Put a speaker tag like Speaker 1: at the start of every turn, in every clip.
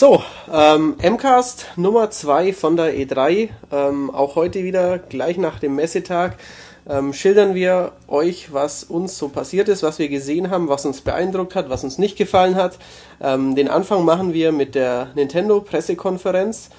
Speaker 1: So, ähm, MCAST Nummer 2 von der E3, ähm, auch heute wieder, gleich nach dem Messetag, ähm, schildern wir euch, was uns so passiert ist, was wir gesehen haben, was uns beeindruckt hat, was uns nicht gefallen hat. Ähm, den Anfang machen wir mit der Nintendo Pressekonferenz.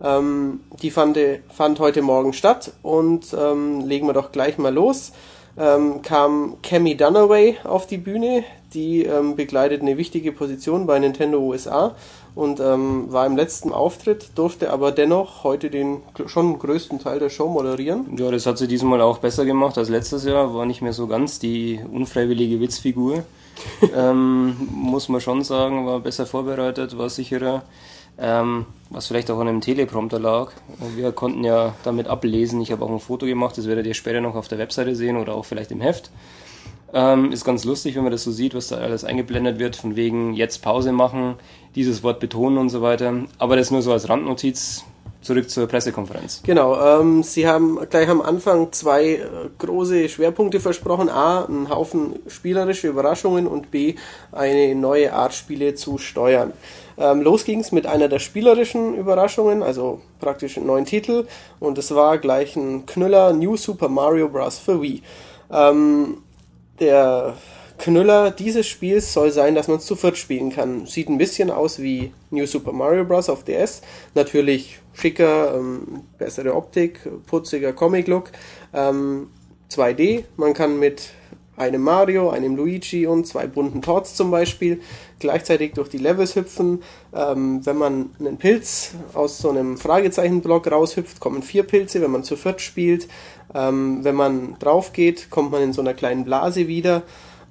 Speaker 1: Ähm, die fand, fand, heute Morgen statt und ähm, legen wir doch gleich mal los. Ähm, kam Cammy Dunaway auf die Bühne, die ähm, begleitet eine wichtige Position bei Nintendo USA und ähm, war im letzten Auftritt, durfte aber dennoch heute den schon größten Teil der Show moderieren.
Speaker 2: Ja, das hat sie diesmal auch besser gemacht als letztes Jahr, war nicht mehr so ganz die unfreiwillige Witzfigur. ähm, muss man schon sagen, war besser vorbereitet, war sicherer. Ähm, was vielleicht auch an einem Teleprompter lag. Wir konnten ja damit ablesen. Ich habe auch ein Foto gemacht, das werdet ihr später noch auf der Webseite sehen oder auch vielleicht im Heft. Ähm, ist ganz lustig, wenn man das so sieht, was da alles eingeblendet wird, von wegen jetzt Pause machen, dieses Wort betonen und so weiter. Aber das nur so als Randnotiz. Zurück zur Pressekonferenz.
Speaker 1: Genau, ähm, Sie haben gleich am Anfang zwei äh, große Schwerpunkte versprochen. A, einen Haufen spielerische Überraschungen und B, eine neue Art Spiele zu steuern. Ähm, los ging's mit einer der spielerischen Überraschungen, also praktisch einen neuen Titel. Und es war gleich ein Knüller New Super Mario Bros. für Wii. Ähm, der Knüller dieses Spiels soll sein, dass man es zu viert spielen kann. Sieht ein bisschen aus wie New Super Mario Bros. auf DS. Natürlich schicker, ähm, bessere Optik, putziger Comic-Look. Ähm, 2D, man kann mit einem Mario, einem Luigi und zwei bunten Torts zum Beispiel gleichzeitig durch die Levels hüpfen. Ähm, wenn man einen Pilz aus so einem Fragezeichenblock raushüpft, kommen vier Pilze, wenn man zu viert spielt. Ähm, wenn man drauf geht, kommt man in so einer kleinen Blase wieder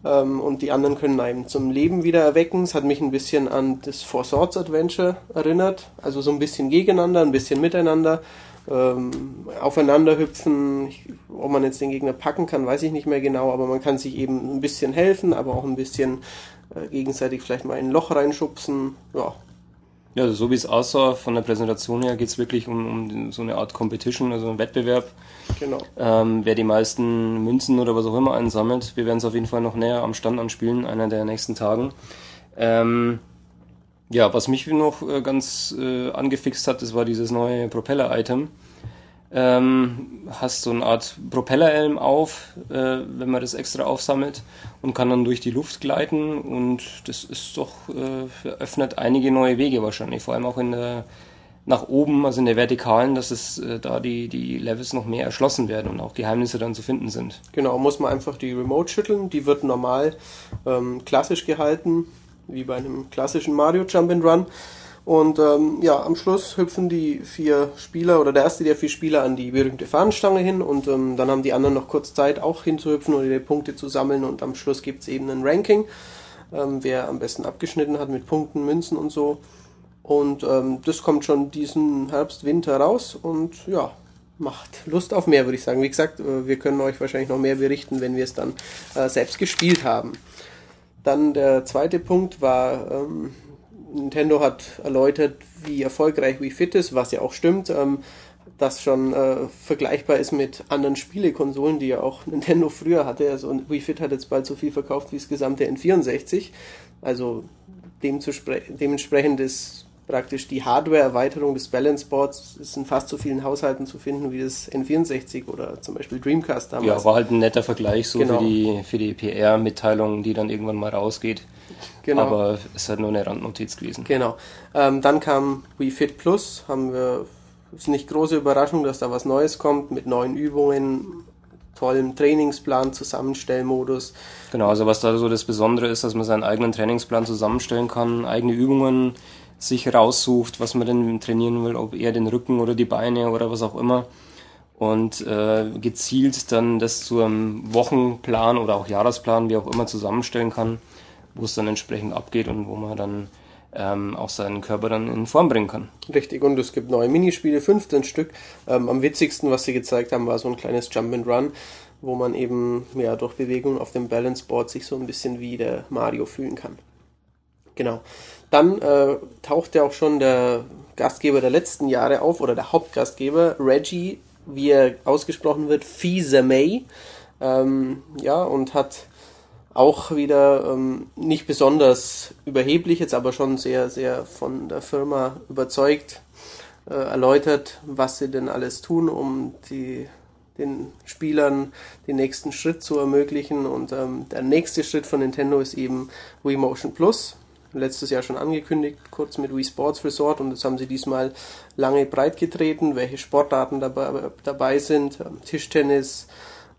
Speaker 1: ähm, und die anderen können einem zum Leben wieder erwecken. Es hat mich ein bisschen an das Four Swords Adventure erinnert, also so ein bisschen gegeneinander, ein bisschen miteinander. Ähm, aufeinander hüpfen, ich, ob man jetzt den Gegner packen kann, weiß ich nicht mehr genau, aber man kann sich eben ein bisschen helfen, aber auch ein bisschen äh, gegenseitig vielleicht mal in ein Loch reinschubsen. Ja,
Speaker 2: ja, also so wie es aussah von der Präsentation her, geht es wirklich um, um, so eine Art Competition, also einen Wettbewerb. Genau. Ähm, wer die meisten Münzen oder was auch immer einsammelt. Wir werden es auf jeden Fall noch näher am Stand anspielen, einer der nächsten Tagen. Ähm, ja, was mich noch äh, ganz äh, angefixt hat, das war dieses neue Propeller-Item ähm, hast so eine Art Propellerhelm auf, äh, wenn man das extra aufsammelt und kann dann durch die Luft gleiten und das ist doch äh, öffnet einige neue Wege wahrscheinlich, vor allem auch in der nach oben, also in der Vertikalen, dass es äh, da die, die Levels noch mehr erschlossen werden und auch Geheimnisse dann zu finden sind.
Speaker 1: Genau, muss man einfach die Remote schütteln, die wird normal ähm, klassisch gehalten, wie bei einem klassischen Mario Jump and Run und ähm, ja, am Schluss hüpfen die vier Spieler oder der erste der vier Spieler an die berühmte Fahnenstange hin und ähm, dann haben die anderen noch kurz Zeit auch hinzuhüpfen und ihre Punkte zu sammeln und am Schluss gibt's eben ein Ranking, ähm, wer am besten abgeschnitten hat mit Punkten, Münzen und so. Und ähm, das kommt schon diesen Herbst, Winter raus und ja, macht Lust auf mehr, würde ich sagen. Wie gesagt, äh, wir können euch wahrscheinlich noch mehr berichten, wenn wir es dann äh, selbst gespielt haben. Dann der zweite Punkt war ähm, Nintendo hat erläutert, wie erfolgreich Wii Fit ist, was ja auch stimmt, ähm, das schon äh, vergleichbar ist mit anderen Spielekonsolen, die ja auch Nintendo früher hatte. Also Wii Fit hat jetzt bald so viel verkauft wie das gesamte N64. Also dementsprechend ist praktisch die Hardware-Erweiterung des Balance Boards ist in fast so vielen Haushalten zu finden wie das N64 oder zum Beispiel Dreamcast
Speaker 2: damals. Ja, war halt ein netter Vergleich so genau. für die, für die PR-Mitteilung, die dann irgendwann mal rausgeht. Genau. Aber es ist halt nur eine Randnotiz gewesen.
Speaker 1: Genau. Ähm, dann kam Wii Fit Plus, haben wir, ist nicht große Überraschung, dass da was Neues kommt mit neuen Übungen, tollem Trainingsplan, Zusammenstellmodus.
Speaker 2: Genau, also was da so das Besondere ist, dass man seinen eigenen Trainingsplan zusammenstellen kann, eigene Übungen sich raussucht, was man denn trainieren will, ob eher den Rücken oder die Beine oder was auch immer. Und äh, gezielt dann das zu einem Wochenplan oder auch Jahresplan, wie auch immer, zusammenstellen kann wo es dann entsprechend abgeht und wo man dann ähm, auch seinen Körper dann in Form bringen kann.
Speaker 1: Richtig, und es gibt neue Minispiele, 15 Stück. Ähm, am witzigsten, was sie gezeigt haben, war so ein kleines Jump and Run, wo man eben ja durch Bewegung auf dem Balance Board sich so ein bisschen wie der Mario fühlen kann. Genau. Dann äh, taucht ja auch schon der Gastgeber der letzten Jahre auf, oder der Hauptgastgeber, Reggie, wie er ausgesprochen wird, Fisa May. Ähm, ja, und hat auch wieder ähm, nicht besonders überheblich, jetzt aber schon sehr, sehr von der Firma überzeugt, äh, erläutert, was sie denn alles tun, um die, den Spielern den nächsten Schritt zu ermöglichen. Und ähm, der nächste Schritt von Nintendo ist eben Wii Motion Plus. Letztes Jahr schon angekündigt, kurz mit Wii Sports Resort und das haben sie diesmal lange breit getreten, welche Sportarten dabei, dabei sind. Ähm, Tischtennis,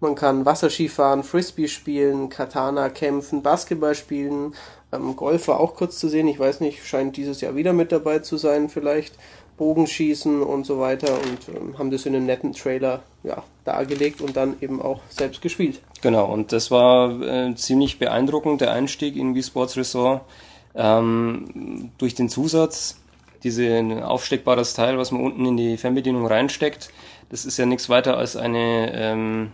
Speaker 1: man kann Wasserski fahren, Frisbee spielen, Katana kämpfen, Basketball spielen. Ähm, Golf war auch kurz zu sehen. Ich weiß nicht, scheint dieses Jahr wieder mit dabei zu sein, vielleicht. Bogenschießen und so weiter und ähm, haben das in einem netten Trailer ja, dargelegt und dann eben auch selbst gespielt.
Speaker 2: Genau, und das war äh, ziemlich beeindruckend, der Einstieg in Wii Sports Resort. Ähm, durch den Zusatz, diese aufsteckbares Teil, was man unten in die Fernbedienung reinsteckt, das ist ja nichts weiter als eine, ähm,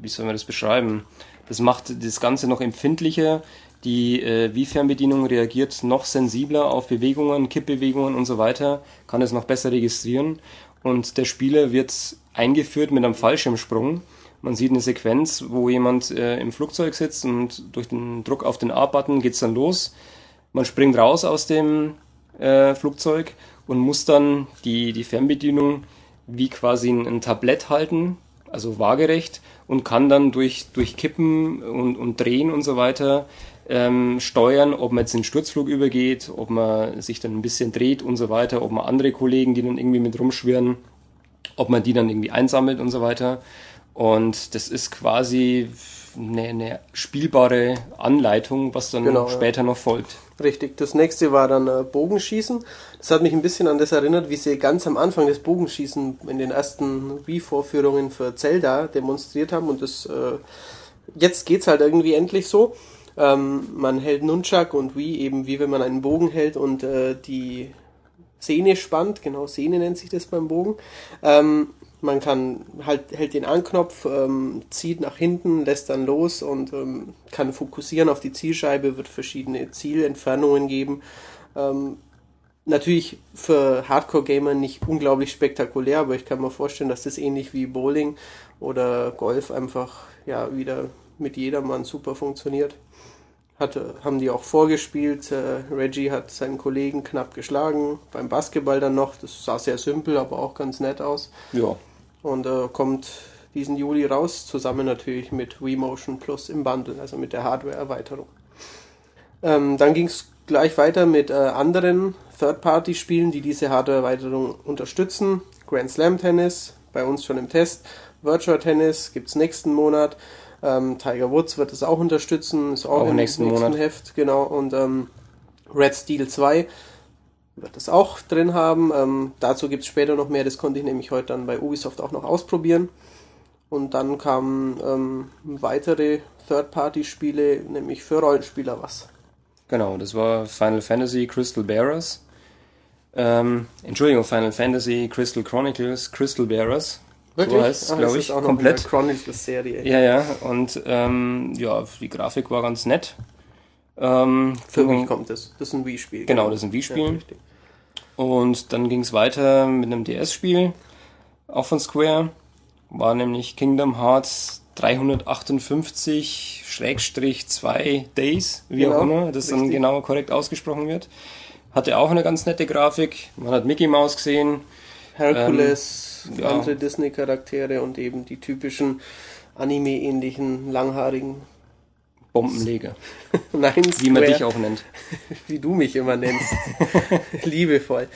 Speaker 2: wie soll man das beschreiben? Das macht das Ganze noch empfindlicher. Die äh, Wii-Fernbedienung reagiert noch sensibler auf Bewegungen, Kippbewegungen und so weiter, kann es noch besser registrieren. Und der Spieler wird eingeführt mit einem Fallschirmsprung. Man sieht eine Sequenz, wo jemand äh, im Flugzeug sitzt und durch den Druck auf den A-Button geht's dann los. Man springt raus aus dem äh, Flugzeug und muss dann die, die Fernbedienung wie quasi ein, ein Tablett halten, also waagerecht, und kann dann durch, durch Kippen und, und Drehen und so weiter ähm, steuern, ob man jetzt in den Sturzflug übergeht, ob man sich dann ein bisschen dreht und so weiter, ob man andere Kollegen, die dann irgendwie mit rumschwirren, ob man die dann irgendwie einsammelt und so weiter. Und das ist quasi eine, eine spielbare Anleitung, was dann genau, später ja. noch folgt.
Speaker 1: Richtig. Das nächste war dann äh, Bogenschießen. Das hat mich ein bisschen an das erinnert, wie sie ganz am Anfang des Bogenschießen in den ersten Wii-Vorführungen für Zelda demonstriert haben. Und das äh, jetzt geht's halt irgendwie endlich so. Ähm, man hält Nunchuck und Wii eben wie wenn man einen Bogen hält und äh, die Sehne spannt. Genau, Sehne nennt sich das beim Bogen. Ähm, man kann halt hält den Anknopf, ähm, zieht nach hinten, lässt dann los und ähm, kann fokussieren auf die Zielscheibe, wird verschiedene Zielentfernungen geben. Ähm, natürlich für Hardcore-Gamer nicht unglaublich spektakulär, aber ich kann mir vorstellen, dass das ähnlich wie Bowling oder Golf einfach ja wieder mit jedermann super funktioniert. Hatte, haben die auch vorgespielt. Äh, Reggie hat seinen Kollegen knapp geschlagen. Beim Basketball dann noch. Das sah sehr simpel, aber auch ganz nett aus.
Speaker 2: Ja
Speaker 1: und äh, kommt diesen Juli raus, zusammen natürlich mit Wii Motion Plus im Bundle, also mit der Hardware-Erweiterung. Ähm, dann ging es gleich weiter mit äh, anderen Third-Party-Spielen, die diese Hardware-Erweiterung unterstützen. Grand Slam Tennis, bei uns schon im Test. Virtual Tennis gibt es nächsten Monat. Ähm, Tiger Woods wird es auch unterstützen, ist auch, auch im nächsten, nächsten. Heft, genau. Und ähm, Red Steel 2 wird das auch drin haben. Ähm, dazu gibt es später noch mehr, das konnte ich nämlich heute dann bei Ubisoft auch noch ausprobieren. Und dann kamen ähm, weitere Third-Party-Spiele, nämlich für Rollenspieler was.
Speaker 2: Genau, das war Final Fantasy Crystal Bearers. Ähm, Entschuldigung, Final Fantasy Crystal Chronicles Crystal Bearers.
Speaker 1: Wirklich? So heißt es, glaube ich, auch komplett. Chronicles-Serie.
Speaker 2: Ja, ja, und ähm, ja, die Grafik war ganz nett.
Speaker 1: Ähm, für mich kommt das. Das ist ein Wii-Spiel.
Speaker 2: Genau, das ist ein Wii-Spiel. Ja, und dann ging es weiter mit einem DS-Spiel, auch von Square. War nämlich Kingdom Hearts 358-2 Days, wie genau, auch immer das richtig. dann genau korrekt ausgesprochen wird. Hatte auch eine ganz nette Grafik. Man hat Mickey Mouse gesehen.
Speaker 1: Hercules, ähm, ja. andere Disney-Charaktere und eben die typischen Anime-ähnlichen, langhaarigen
Speaker 2: Bombenleger.
Speaker 1: Nein,
Speaker 2: Wie man dich auch nennt.
Speaker 1: Wie du mich immer nennst. Liebevoll.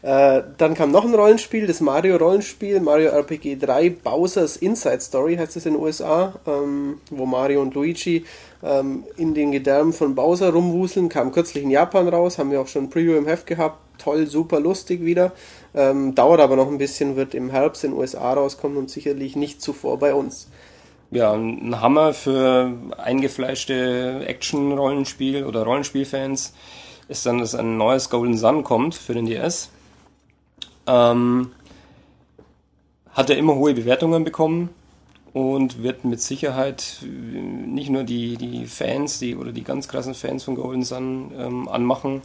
Speaker 1: Äh, dann kam noch ein Rollenspiel, das Mario-Rollenspiel, Mario RPG 3, Bowser's Inside Story heißt es in den USA, ähm, wo Mario und Luigi ähm, in den Gedärmen von Bowser rumwuseln, kam kürzlich in Japan raus, haben wir auch schon ein Preview im Heft gehabt, toll, super lustig wieder, ähm, dauert aber noch ein bisschen, wird im Herbst in den USA rauskommen und sicherlich nicht zuvor bei uns
Speaker 2: ja, ein Hammer für eingefleischte Action-Rollenspiel oder Rollenspielfans ist dann, dass ein neues Golden Sun kommt für den DS. Ähm, hat er immer hohe Bewertungen bekommen und wird mit Sicherheit nicht nur die, die Fans, die oder die ganz krassen Fans von Golden Sun ähm, anmachen.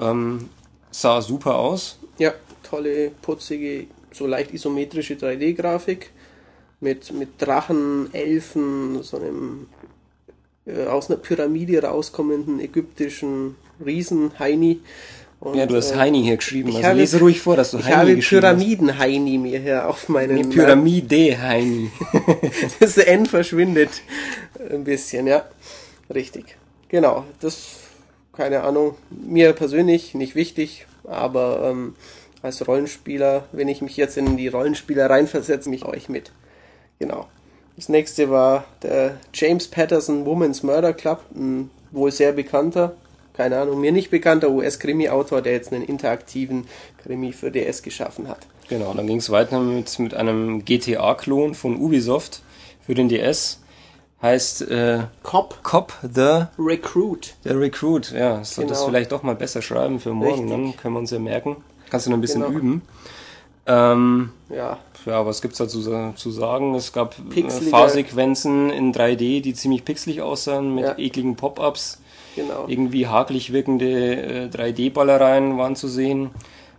Speaker 2: Ähm, sah super aus.
Speaker 1: Ja, tolle, putzige, so leicht isometrische 3D-Grafik mit, mit Drachen, Elfen, so einem äh, aus einer Pyramide rauskommenden ägyptischen Riesen Heini.
Speaker 2: Und, ja, du hast äh, Heini hier geschrieben.
Speaker 1: Ich also habe, lese ruhig vor, dass du Heini Ich habe Pyramiden-Heini mir hier auf meinen... Nee,
Speaker 2: Pyramide-Heini.
Speaker 1: das N verschwindet ein bisschen, ja. Richtig. Genau, das, keine Ahnung, mir persönlich nicht wichtig, aber ähm, als Rollenspieler, wenn ich mich jetzt in die Rollenspieler reinversetze, mich euch mit. Genau. Das nächste war der James Patterson Women's Murder Club, ein wohl sehr bekannter, keine Ahnung, mir nicht bekannter US-Krimi-Autor, der jetzt einen interaktiven Krimi für DS geschaffen hat.
Speaker 2: Genau, dann ging es weiter mit, mit einem GTA-Klon von Ubisoft für den DS. Heißt äh,
Speaker 1: Cop.
Speaker 2: Cop the
Speaker 1: Recruit.
Speaker 2: Der Recruit, ja. Soll genau. das vielleicht doch mal besser schreiben für morgen, Richtig. dann können wir uns ja merken. Kannst du noch ein bisschen genau. üben. Ähm, ja. Ja, was gibt's dazu zu sagen? Es gab äh, Pixelige. Fahrsequenzen in 3D, die ziemlich pixelig aussahen, mit ja. ekligen Pop-ups. Genau. Irgendwie hakelig wirkende äh, 3D-Ballereien waren zu sehen.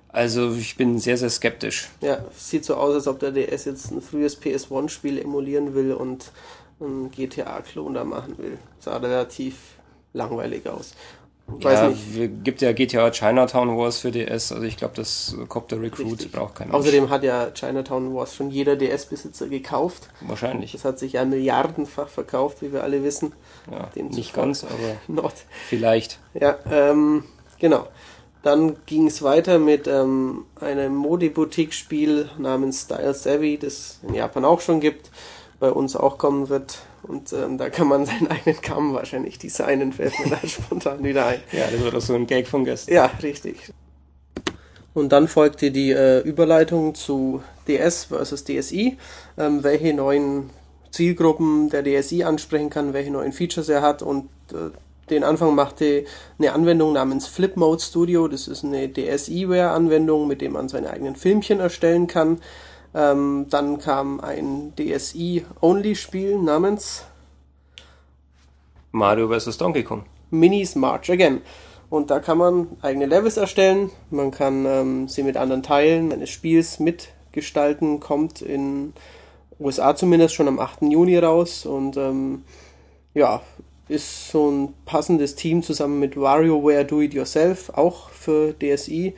Speaker 2: Also ich bin sehr, sehr skeptisch.
Speaker 1: Ja, sieht so aus, als ob der DS jetzt ein frühes PS1-Spiel emulieren will und einen GTA-Klon da machen will. Sah relativ langweilig aus.
Speaker 2: Ich ja, nicht. gibt ja GTA Chinatown Wars für DS, also ich glaube, das Copter Recruit Richtig. braucht keiner.
Speaker 1: Außerdem hat ja Chinatown Wars schon jeder DS-Besitzer gekauft.
Speaker 2: Wahrscheinlich.
Speaker 1: Das hat sich ja milliardenfach verkauft, wie wir alle wissen.
Speaker 2: Ja, nicht ganz, aber not. vielleicht.
Speaker 1: Ja, ähm, genau. Dann ging es weiter mit ähm, einem Modeboutique-Spiel namens Style Savvy, das in Japan auch schon gibt, bei uns auch kommen wird. Und ähm, da kann man seinen eigenen Kamm wahrscheinlich designen, fällt mir da spontan wieder ein.
Speaker 2: Ja, das war doch so ein Gag von gestern.
Speaker 1: Ja, richtig. Und dann folgte die äh, Überleitung zu DS versus DSi, ähm, welche neuen Zielgruppen der DSi ansprechen kann, welche neuen Features er hat und äh, den Anfang machte eine Anwendung namens Flip Mode Studio. Das ist eine DSiWare-Anwendung, mit dem man seine eigenen Filmchen erstellen kann. Ähm, dann kam ein DSI-Only-Spiel namens
Speaker 2: Mario vs. Donkey Kong.
Speaker 1: Minis March Again. Und da kann man eigene Levels erstellen, man kann ähm, sie mit anderen Teilen eines Spiels mitgestalten, kommt in USA zumindest schon am 8. Juni raus und ähm, ja, ist so ein passendes Team zusammen mit WarioWare Do It Yourself, auch für DSI.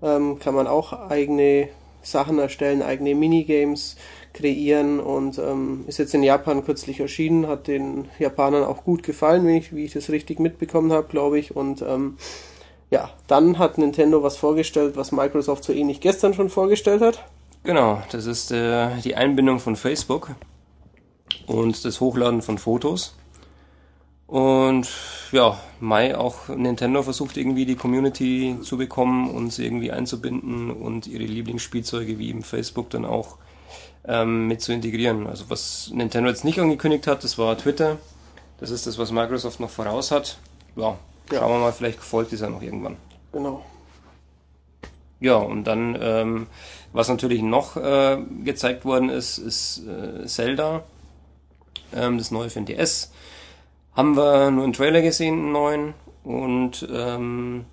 Speaker 1: Ähm, kann man auch eigene Sachen erstellen, eigene Minigames kreieren und ähm, ist jetzt in Japan kürzlich erschienen, hat den Japanern auch gut gefallen, wie ich, wie ich das richtig mitbekommen habe, glaube ich. Und ähm, ja, dann hat Nintendo was vorgestellt, was Microsoft so ähnlich gestern schon vorgestellt hat.
Speaker 2: Genau, das ist äh, die Einbindung von Facebook und das Hochladen von Fotos. Und ja, Mai auch Nintendo versucht irgendwie die Community zu bekommen und sie irgendwie einzubinden und ihre Lieblingsspielzeuge wie eben Facebook dann auch ähm, mit zu integrieren. Also was Nintendo jetzt nicht angekündigt hat, das war Twitter. Das ist das, was Microsoft noch voraus hat. Ja, schauen ja. wir mal, vielleicht folgt es ja noch irgendwann.
Speaker 1: Genau.
Speaker 2: Ja, und dann, ähm, was natürlich noch äh, gezeigt worden ist, ist äh, Zelda, ähm, das neue für den DS haben wir nur einen Trailer gesehen, einen neuen. Und ähm,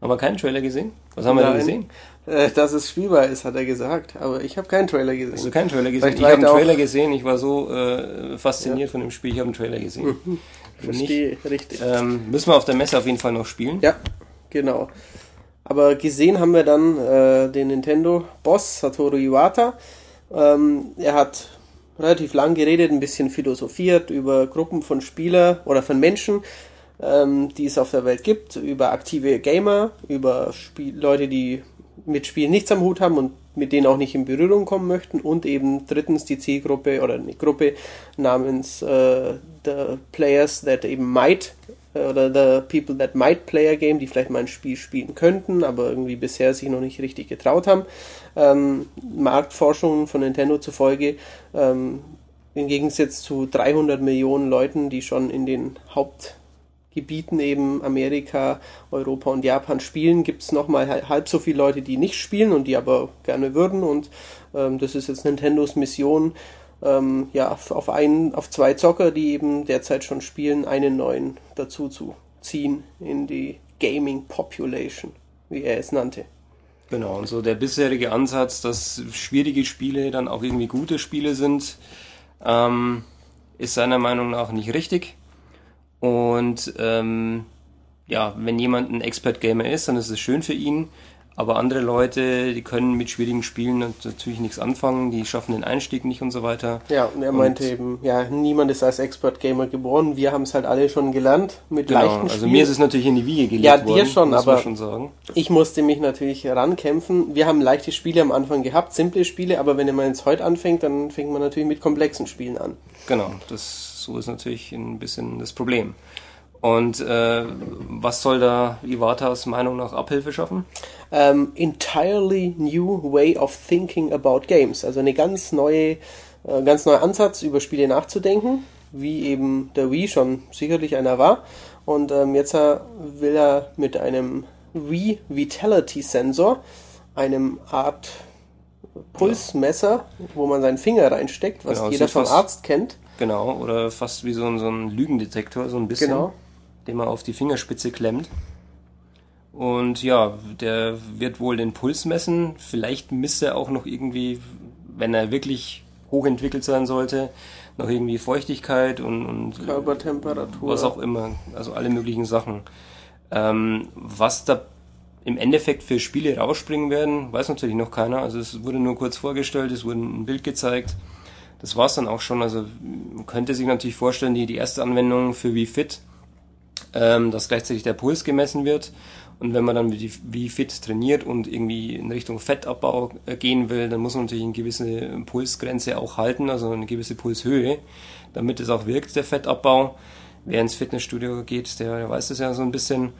Speaker 2: haben wir keinen Trailer gesehen? Was haben Nein, wir denn gesehen?
Speaker 1: Äh, dass es spielbar ist, hat er gesagt. Aber ich habe keinen Trailer gesehen.
Speaker 2: Hast du keinen Trailer gesehen? Vielleicht ich habe einen Trailer gesehen. Ich war so äh, fasziniert ja. von dem Spiel. Ich habe einen Trailer gesehen.
Speaker 1: Mhm. Verstehe, richtig.
Speaker 2: Ähm, müssen wir auf der Messe auf jeden Fall noch spielen.
Speaker 1: Ja, genau. Aber gesehen haben wir dann äh, den Nintendo-Boss Satoru Iwata. Ähm, er hat relativ lang geredet, ein bisschen philosophiert über Gruppen von Spieler oder von Menschen, ähm, die es auf der Welt gibt, über aktive Gamer, über Spiel Leute, die mit Spielen nichts am Hut haben und mit denen auch nicht in Berührung kommen möchten und eben drittens die Zielgruppe oder eine Gruppe namens äh, The Players That eben Might oder The People That Might Play a Game, die vielleicht mal ein Spiel spielen könnten, aber irgendwie bisher sich noch nicht richtig getraut haben ähm, Marktforschung von Nintendo zufolge, ähm, im Gegensatz zu 300 Millionen Leuten, die schon in den Hauptgebieten eben Amerika, Europa und Japan spielen, gibt es nochmal halb so viele Leute, die nicht spielen und die aber gerne würden. Und ähm, das ist jetzt Nintendos Mission, ähm, ja, auf, einen, auf zwei Zocker, die eben derzeit schon spielen, einen neuen dazu zu ziehen in die Gaming Population, wie er es nannte.
Speaker 2: Genau, und so der bisherige Ansatz, dass schwierige Spiele dann auch irgendwie gute Spiele sind, ähm, ist seiner Meinung nach nicht richtig. Und ähm, ja, wenn jemand ein Expert-Gamer ist, dann ist es schön für ihn. Aber andere Leute, die können mit schwierigen Spielen natürlich nichts anfangen, die schaffen den Einstieg nicht und so weiter.
Speaker 1: Ja, und er und meinte eben, ja, niemand ist als Expert Gamer geboren, wir haben es halt alle schon gelernt mit genau, leichten
Speaker 2: Spielen. Also mir ist es natürlich in die Wiege gelegt
Speaker 1: ja, worden. Ja, dir schon, aber schon ich musste mich natürlich rankämpfen. Wir haben leichte Spiele am Anfang gehabt, simple Spiele, aber wenn man jetzt heute anfängt, dann fängt man natürlich mit komplexen Spielen an.
Speaker 2: Genau, das so ist natürlich ein bisschen das Problem. Und äh, was soll da Iwatas Meinung nach Abhilfe schaffen?
Speaker 1: Um, ähm, entirely new way of thinking about games. Also eine ganz neue, äh, ganz neuer Ansatz über Spiele nachzudenken, wie eben der Wii schon sicherlich einer war. Und ähm, jetzt will er mit einem Wii Vitality Sensor, einem Art Pulsmesser, wo man seinen Finger reinsteckt, was genau, jeder vom Arzt kennt.
Speaker 2: Genau, oder fast wie so ein, so ein Lügendetektor, so ein bisschen. Genau den man auf die Fingerspitze klemmt. Und ja, der wird wohl den Puls messen. Vielleicht misst er auch noch irgendwie, wenn er wirklich hochentwickelt sein sollte, noch irgendwie Feuchtigkeit und, und
Speaker 1: Körpertemperatur.
Speaker 2: Was auch immer. Also alle möglichen Sachen. Ähm, was da im Endeffekt für Spiele rausspringen werden, weiß natürlich noch keiner. Also es wurde nur kurz vorgestellt, es wurde ein Bild gezeigt. Das war's dann auch schon. Also man könnte sich natürlich vorstellen, die, die erste Anwendung für Wii Fit ähm, dass gleichzeitig der Puls gemessen wird. Und wenn man dann wie, wie fit trainiert und irgendwie in Richtung Fettabbau äh, gehen will, dann muss man natürlich eine gewisse Pulsgrenze auch halten, also eine gewisse Pulshöhe, damit es auch wirkt, der Fettabbau. Wer ins Fitnessstudio geht, der, der weiß das ja so ein bisschen.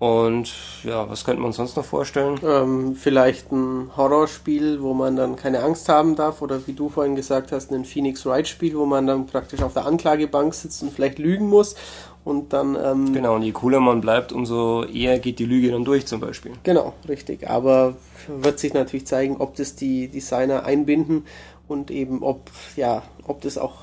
Speaker 2: Und ja, was könnte man sonst noch vorstellen?
Speaker 1: Ähm, vielleicht ein Horrorspiel, wo man dann keine Angst haben darf, oder wie du vorhin gesagt hast, ein Phoenix Wright Spiel, wo man dann praktisch auf der Anklagebank sitzt und vielleicht lügen muss und dann. Ähm,
Speaker 2: genau, und je cooler man bleibt, umso eher geht die Lüge dann durch zum Beispiel.
Speaker 1: Genau, richtig. Aber wird sich natürlich zeigen, ob das die Designer einbinden und eben ob, ja, ob das auch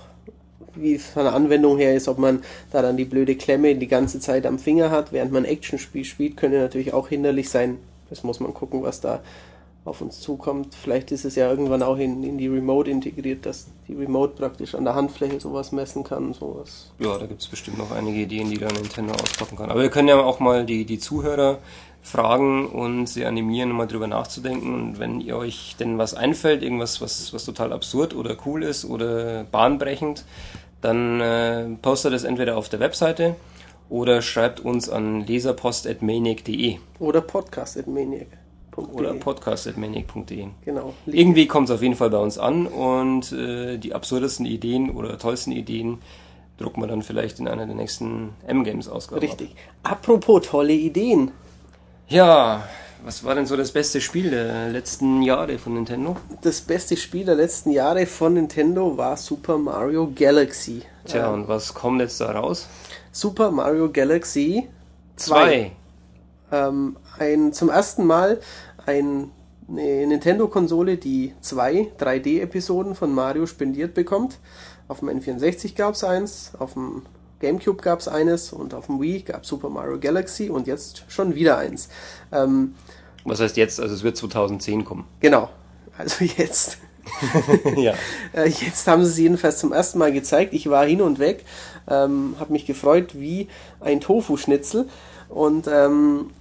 Speaker 1: wie es von der Anwendung her ist, ob man da dann die blöde Klemme die ganze Zeit am Finger hat, während man Actionspiel spielt, könnte natürlich auch hinderlich sein. Das muss man gucken, was da auf uns zukommt. Vielleicht ist es ja irgendwann auch in, in die Remote integriert, dass die Remote praktisch an der Handfläche sowas messen kann. Sowas.
Speaker 2: Ja, da gibt es bestimmt noch einige Ideen, die dann Nintendo auspacken kann. Aber wir können ja auch mal die, die Zuhörer fragen und sie animieren, mal drüber nachzudenken. Und wenn ihr euch denn was einfällt, irgendwas, was, was total absurd oder cool ist oder bahnbrechend, dann äh, postet es entweder auf der Webseite oder schreibt uns an leserpost.maniac.de.
Speaker 1: Oder podcast.maniac.
Speaker 2: Oder podcast.maniac.de.
Speaker 1: Genau.
Speaker 2: Irgendwie kommt es auf jeden Fall bei uns an und äh, die absurdesten Ideen oder tollsten Ideen drucken wir dann vielleicht in einer der nächsten M-Games-Ausgaben.
Speaker 1: Richtig. Ab. Apropos tolle Ideen.
Speaker 2: Ja, was war denn so das beste Spiel der letzten Jahre von Nintendo?
Speaker 1: Das beste Spiel der letzten Jahre von Nintendo war Super Mario Galaxy.
Speaker 2: Tja, ähm, und was kommt jetzt da raus?
Speaker 1: Super Mario Galaxy 2. Ähm, ein, zum ersten Mal ein, eine Nintendo-Konsole, die zwei 3D-Episoden von Mario spendiert bekommt. Auf dem N64 gab es eins, auf dem GameCube gab es eines und auf dem Wii gab es Super Mario Galaxy und jetzt schon wieder eins. Ähm,
Speaker 2: Was heißt jetzt? Also es wird 2010 kommen.
Speaker 1: Genau, also jetzt. ja. Äh, jetzt haben sie es jedenfalls zum ersten Mal gezeigt. Ich war hin und weg, ähm, habe mich gefreut wie ein Tofu-Schnitzel und ähm,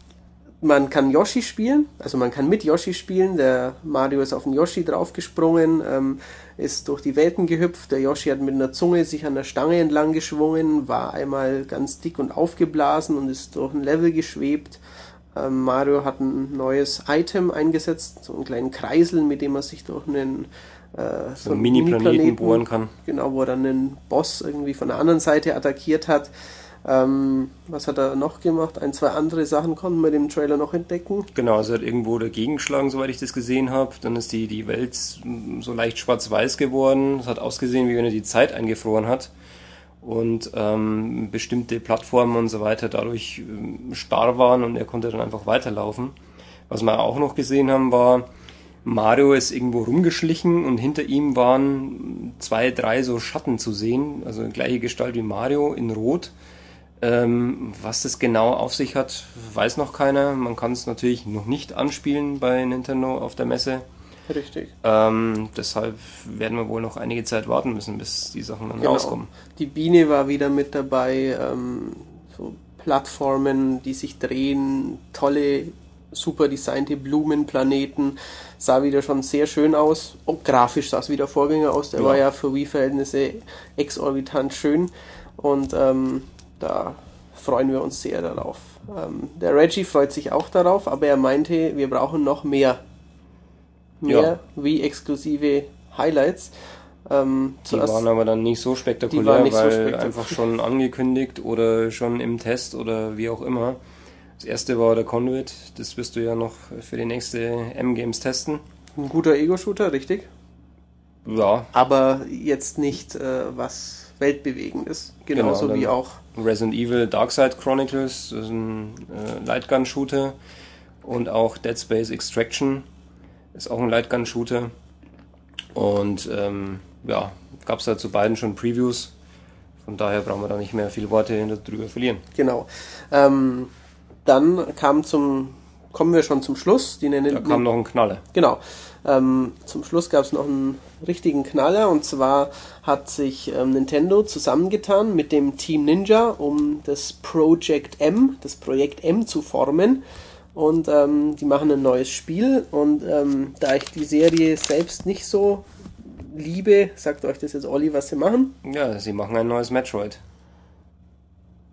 Speaker 1: man kann Yoshi spielen, also man kann mit Yoshi spielen. Der Mario ist auf den Yoshi draufgesprungen, ähm, ist durch die Welten gehüpft. Der Yoshi hat mit einer Zunge sich an der Stange entlang geschwungen, war einmal ganz dick und aufgeblasen und ist durch ein Level geschwebt. Ähm, Mario hat ein neues Item eingesetzt, so einen kleinen Kreisel, mit dem er sich durch einen
Speaker 2: äh, so, so einen Mini-Planeten bohren kann.
Speaker 1: Genau, wo er dann einen Boss irgendwie von der anderen Seite attackiert hat. Ähm, was hat er noch gemacht? Ein, zwei andere Sachen konnten wir dem Trailer noch entdecken.
Speaker 2: Genau, also er hat irgendwo dagegen geschlagen, soweit ich das gesehen habe. Dann ist die, die Welt so leicht schwarz-weiß geworden. Es hat ausgesehen, wie wenn er die Zeit eingefroren hat. Und ähm, bestimmte Plattformen und so weiter dadurch ähm, starr waren und er konnte dann einfach weiterlaufen. Was wir auch noch gesehen haben, war, Mario ist irgendwo rumgeschlichen und hinter ihm waren zwei, drei so Schatten zu sehen, also gleiche Gestalt wie Mario in Rot. Ähm, was das genau auf sich hat, weiß noch keiner. Man kann es natürlich noch nicht anspielen bei Nintendo auf der Messe.
Speaker 1: Richtig.
Speaker 2: Ähm, deshalb werden wir wohl noch einige Zeit warten müssen, bis die Sachen dann genau. rauskommen.
Speaker 1: Die Biene war wieder mit dabei. Ähm, so Plattformen, die sich drehen, tolle, super designte Blumenplaneten, sah wieder schon sehr schön aus. Und grafisch sah es wie der Vorgänger aus, der ja. war ja für Wii-Verhältnisse exorbitant schön und ähm, da freuen wir uns sehr darauf. Ähm, der Reggie freut sich auch darauf, aber er meinte, wir brauchen noch mehr. Mehr ja. wie exklusive Highlights.
Speaker 2: Ähm, die waren aber dann nicht so spektakulär, nicht weil so spektakulär. einfach schon angekündigt oder schon im Test oder wie auch immer. Das erste war der Conduit, das wirst du ja noch für die nächste M-Games testen.
Speaker 1: Ein guter Ego-Shooter, richtig?
Speaker 2: Ja.
Speaker 1: Aber jetzt nicht äh, was weltbewegendes. Genauso genau, wie auch
Speaker 2: Resident Evil Darkside Chronicles, das ist ein äh, Lightgun-Shooter. Und auch Dead Space Extraction ist auch ein Lightgun-Shooter. Und ähm, ja, gab es da zu beiden schon Previews. Von daher brauchen wir da nicht mehr viele Worte darüber verlieren.
Speaker 1: Genau. Ähm, dann kam zum, kommen wir schon zum Schluss.
Speaker 2: Die nennen, da kam noch ein Knaller.
Speaker 1: Genau. Ähm, zum Schluss gab es noch einen richtigen Knaller und zwar hat sich ähm, Nintendo zusammengetan mit dem Team Ninja, um das Project M, das Projekt M zu formen. Und ähm, die machen ein neues Spiel und ähm, da ich die Serie selbst nicht so liebe, sagt euch das jetzt Olli, was sie machen?
Speaker 2: Ja, sie machen ein neues Metroid.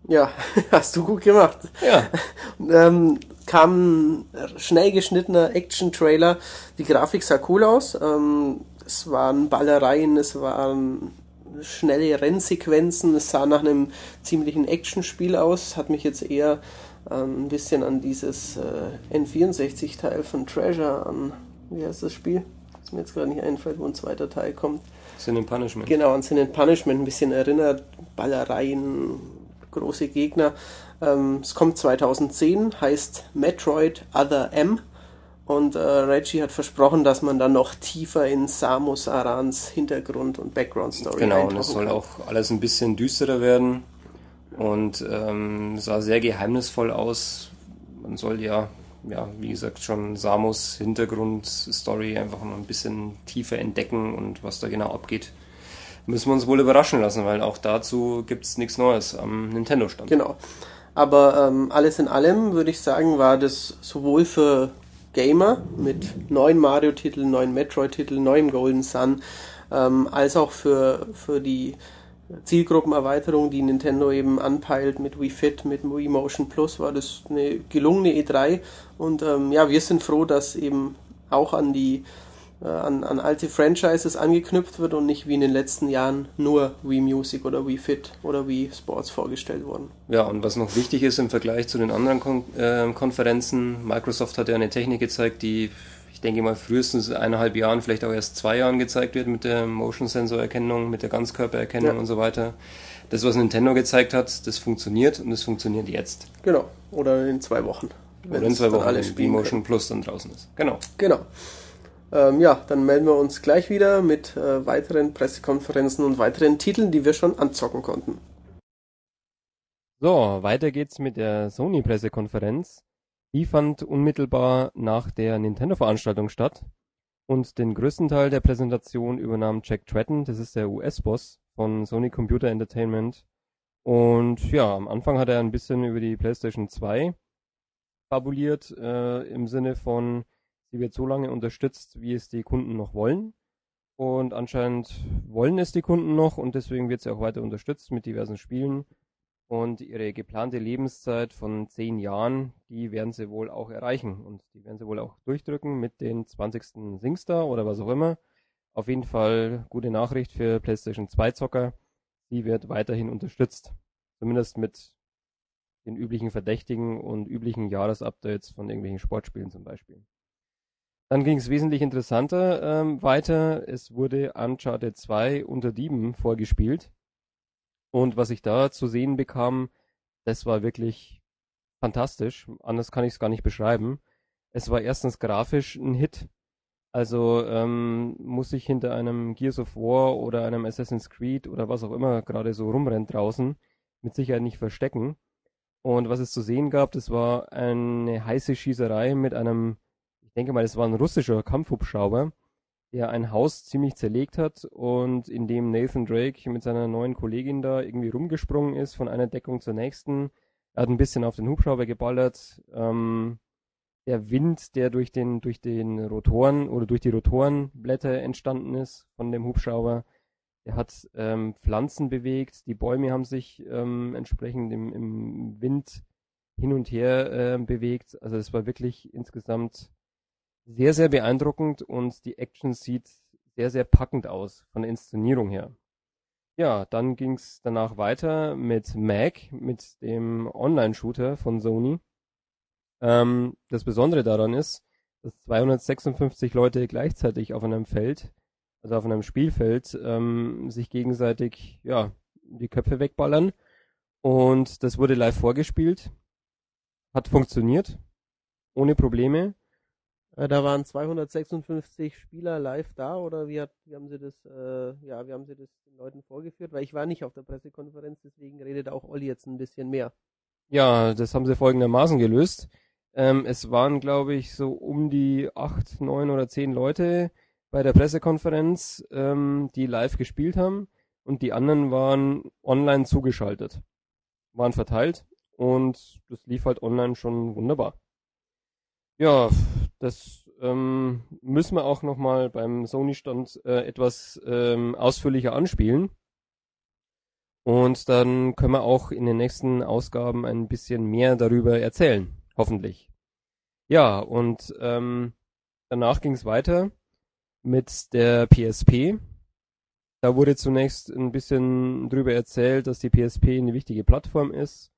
Speaker 1: Ja, hast du gut gemacht.
Speaker 2: Ja.
Speaker 1: ähm, kam ein schnell geschnittener Action-Trailer. Die Grafik sah cool aus. Ähm, es waren Ballereien, es waren schnelle Rennsequenzen. Es sah nach einem ziemlichen Actionspiel aus. Hat mich jetzt eher ähm, ein bisschen an dieses äh, N64-Teil von Treasure an. Wie heißt das Spiel? Das mir jetzt gerade nicht einfällt, wo ein zweiter Teil kommt.
Speaker 2: Sin in Punishment.
Speaker 1: Genau, an Sin in Punishment ein bisschen erinnert. Ballereien, große Gegner. Ähm, es kommt 2010, heißt Metroid Other M. Und äh, Reggie hat versprochen, dass man dann noch tiefer in Samus Arans Hintergrund und Background Story
Speaker 2: Genau, und es soll kann. auch alles ein bisschen düsterer werden und ähm, sah sehr geheimnisvoll aus. Man soll ja, ja, wie gesagt, schon Samus Hintergrund-Story einfach noch ein bisschen tiefer entdecken und was da genau abgeht müssen wir uns wohl überraschen lassen, weil auch dazu gibt es nichts Neues am Nintendo-Stand.
Speaker 1: Genau. Aber ähm, alles in allem würde ich sagen, war das sowohl für Gamer mit neuen Mario-Titeln, neuen Metroid-Titeln, neuem Golden Sun, ähm, als auch für, für die Zielgruppenerweiterung, die Nintendo eben anpeilt mit Wii Fit, mit Wii Motion Plus, war das eine gelungene E3. Und ähm, ja, wir sind froh, dass eben auch an die an, an alte Franchises angeknüpft wird und nicht wie in den letzten Jahren nur Wii Music oder Wii Fit oder Wii Sports vorgestellt wurden.
Speaker 2: Ja, und was noch wichtig ist im Vergleich zu den anderen Kon äh, Konferenzen, Microsoft hat ja eine Technik gezeigt, die ich denke mal frühestens eineinhalb Jahren, vielleicht auch erst zwei Jahren gezeigt wird mit der Motion Sensor Erkennung, mit der Ganzkörpererkennung ja. und so weiter. Das, was Nintendo gezeigt hat, das funktioniert und das funktioniert jetzt.
Speaker 1: Genau. Oder in zwei Wochen.
Speaker 2: Oder in zwei Wochen, wenn Wii Motion Plus dann draußen ist. Genau.
Speaker 1: Genau. Ähm, ja, dann melden wir uns gleich wieder mit äh, weiteren Pressekonferenzen und weiteren Titeln, die wir schon anzocken konnten.
Speaker 2: So, weiter geht's mit der Sony-Pressekonferenz. Die fand unmittelbar nach der Nintendo-Veranstaltung statt. Und den größten Teil der Präsentation übernahm Jack Tratton, das ist der US-Boss von Sony Computer Entertainment. Und ja, am Anfang hat er ein bisschen über die PlayStation 2 fabuliert, äh, im Sinne von, Sie wird so lange unterstützt, wie es die Kunden noch wollen. Und anscheinend wollen es die Kunden noch und deswegen wird sie auch weiter unterstützt mit diversen Spielen. Und ihre geplante Lebenszeit von zehn Jahren, die werden sie wohl auch erreichen. Und die werden sie wohl auch durchdrücken mit den 20. Singstar oder was auch immer. Auf jeden Fall gute Nachricht für PlayStation 2 Zocker. Sie wird weiterhin unterstützt. Zumindest mit den üblichen Verdächtigen und üblichen Jahresupdates von irgendwelchen Sportspielen zum Beispiel. Dann ging es wesentlich interessanter ähm, weiter. Es wurde Uncharted 2 unter Dieben vorgespielt. Und was ich da zu sehen bekam, das war wirklich fantastisch. Anders kann ich es gar nicht beschreiben. Es war erstens grafisch ein Hit. Also ähm, muss ich hinter einem Gears of War oder einem Assassin's Creed oder was auch immer gerade so rumrennt draußen mit Sicherheit nicht verstecken. Und was es zu sehen gab, das war eine heiße Schießerei mit einem ich denke mal, es war ein russischer Kampfhubschrauber, der ein Haus ziemlich zerlegt hat und in dem Nathan Drake mit seiner neuen Kollegin da irgendwie rumgesprungen ist von einer Deckung zur nächsten, Er hat ein bisschen auf den Hubschrauber geballert. Ähm, der Wind, der durch den, durch den Rotoren oder durch die Rotorenblätter entstanden ist von dem Hubschrauber, der hat ähm, Pflanzen bewegt, die Bäume haben sich ähm, entsprechend im, im Wind hin und her äh, bewegt. Also es war wirklich insgesamt sehr, sehr beeindruckend und die Action sieht sehr, sehr packend aus von der Inszenierung her. Ja, dann ging es danach weiter mit Mag, mit dem Online-Shooter von Sony. Ähm, das Besondere daran ist, dass 256 Leute gleichzeitig auf einem Feld, also auf einem Spielfeld, ähm, sich gegenseitig ja die Köpfe wegballern. Und das wurde live vorgespielt, hat funktioniert, ohne Probleme.
Speaker 1: Äh, da waren 256 Spieler live da oder wie, hat, wie haben Sie das, äh, ja, wie haben Sie das den Leuten vorgeführt? Weil ich war nicht auf der Pressekonferenz, deswegen redet auch Olli jetzt ein bisschen mehr.
Speaker 2: Ja, das haben sie folgendermaßen gelöst. Ähm, es waren, glaube ich, so um die acht, neun oder zehn Leute bei der Pressekonferenz, ähm, die live gespielt haben und die anderen waren online zugeschaltet, waren verteilt und das lief halt online schon wunderbar. Ja, das ähm, müssen wir auch nochmal beim Sony-Stand äh, etwas ähm, ausführlicher anspielen. Und dann können wir auch in den nächsten Ausgaben ein bisschen mehr darüber erzählen, hoffentlich. Ja, und ähm, danach ging es weiter mit der PSP. Da wurde zunächst ein bisschen drüber erzählt, dass die PSP eine wichtige Plattform ist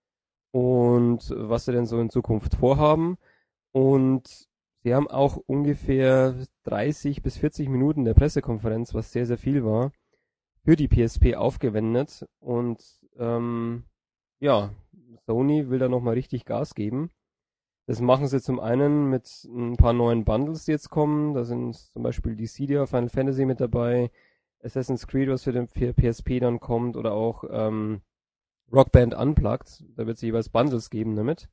Speaker 2: und was sie denn so in Zukunft vorhaben. Und Sie haben auch ungefähr 30 bis 40 Minuten der Pressekonferenz, was sehr, sehr viel war, für die PSP aufgewendet. Und ähm, ja, Sony will da nochmal richtig Gas geben. Das machen sie zum einen mit ein paar neuen Bundles, die jetzt kommen. Da sind zum Beispiel die Cydia, Final Fantasy mit dabei, Assassin's Creed, was für den PSP dann kommt, oder auch ähm, Rockband Unplugged. Da wird es jeweils Bundles geben damit.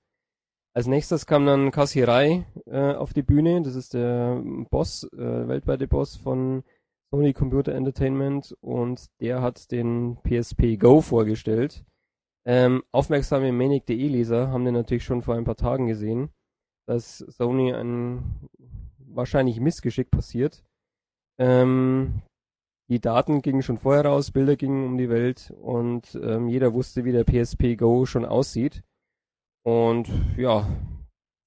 Speaker 2: Als nächstes kam dann Kassirai äh, auf die Bühne. Das ist der Boss, äh, weltweite Boss von Sony Computer Entertainment und der hat den PSP Go vorgestellt. Ähm, aufmerksame Manic.de Leser haben den natürlich schon vor ein paar Tagen gesehen, dass Sony ein wahrscheinlich Missgeschick passiert. Ähm, die Daten gingen schon vorher raus, Bilder gingen um die Welt und ähm, jeder wusste, wie der PSP Go schon aussieht. Und ja,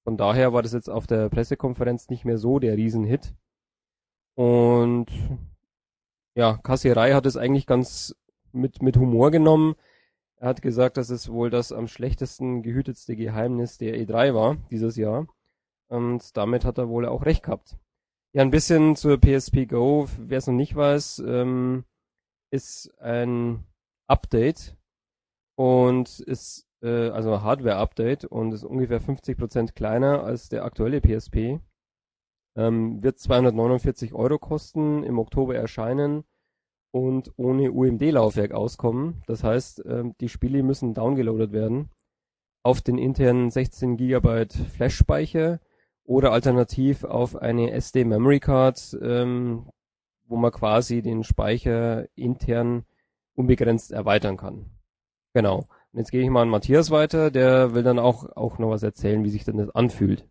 Speaker 2: von daher war das jetzt auf der Pressekonferenz nicht mehr so der Riesenhit. Und ja, Kassierei hat es eigentlich ganz mit, mit Humor genommen. Er hat gesagt, dass es wohl das am schlechtesten gehütetste Geheimnis der E3 war dieses Jahr. Und damit hat er wohl auch recht gehabt. Ja, ein bisschen zur PSP Go, wer es noch nicht weiß, ähm, ist ein Update und ist äh, also Hardware-Update und ist ungefähr 50% kleiner als der aktuelle PSP. Ähm, wird 249 Euro kosten, im Oktober erscheinen und ohne UMD-Laufwerk auskommen. Das heißt, ähm, die Spiele müssen downgeloadet werden auf den internen 16 GB Flash-Speicher oder alternativ auf eine SD Memory Card, ähm, wo man quasi den Speicher intern unbegrenzt erweitern kann. Genau. Und jetzt gehe ich mal an Matthias weiter, der will dann auch, auch noch was erzählen, wie sich denn das anfühlt.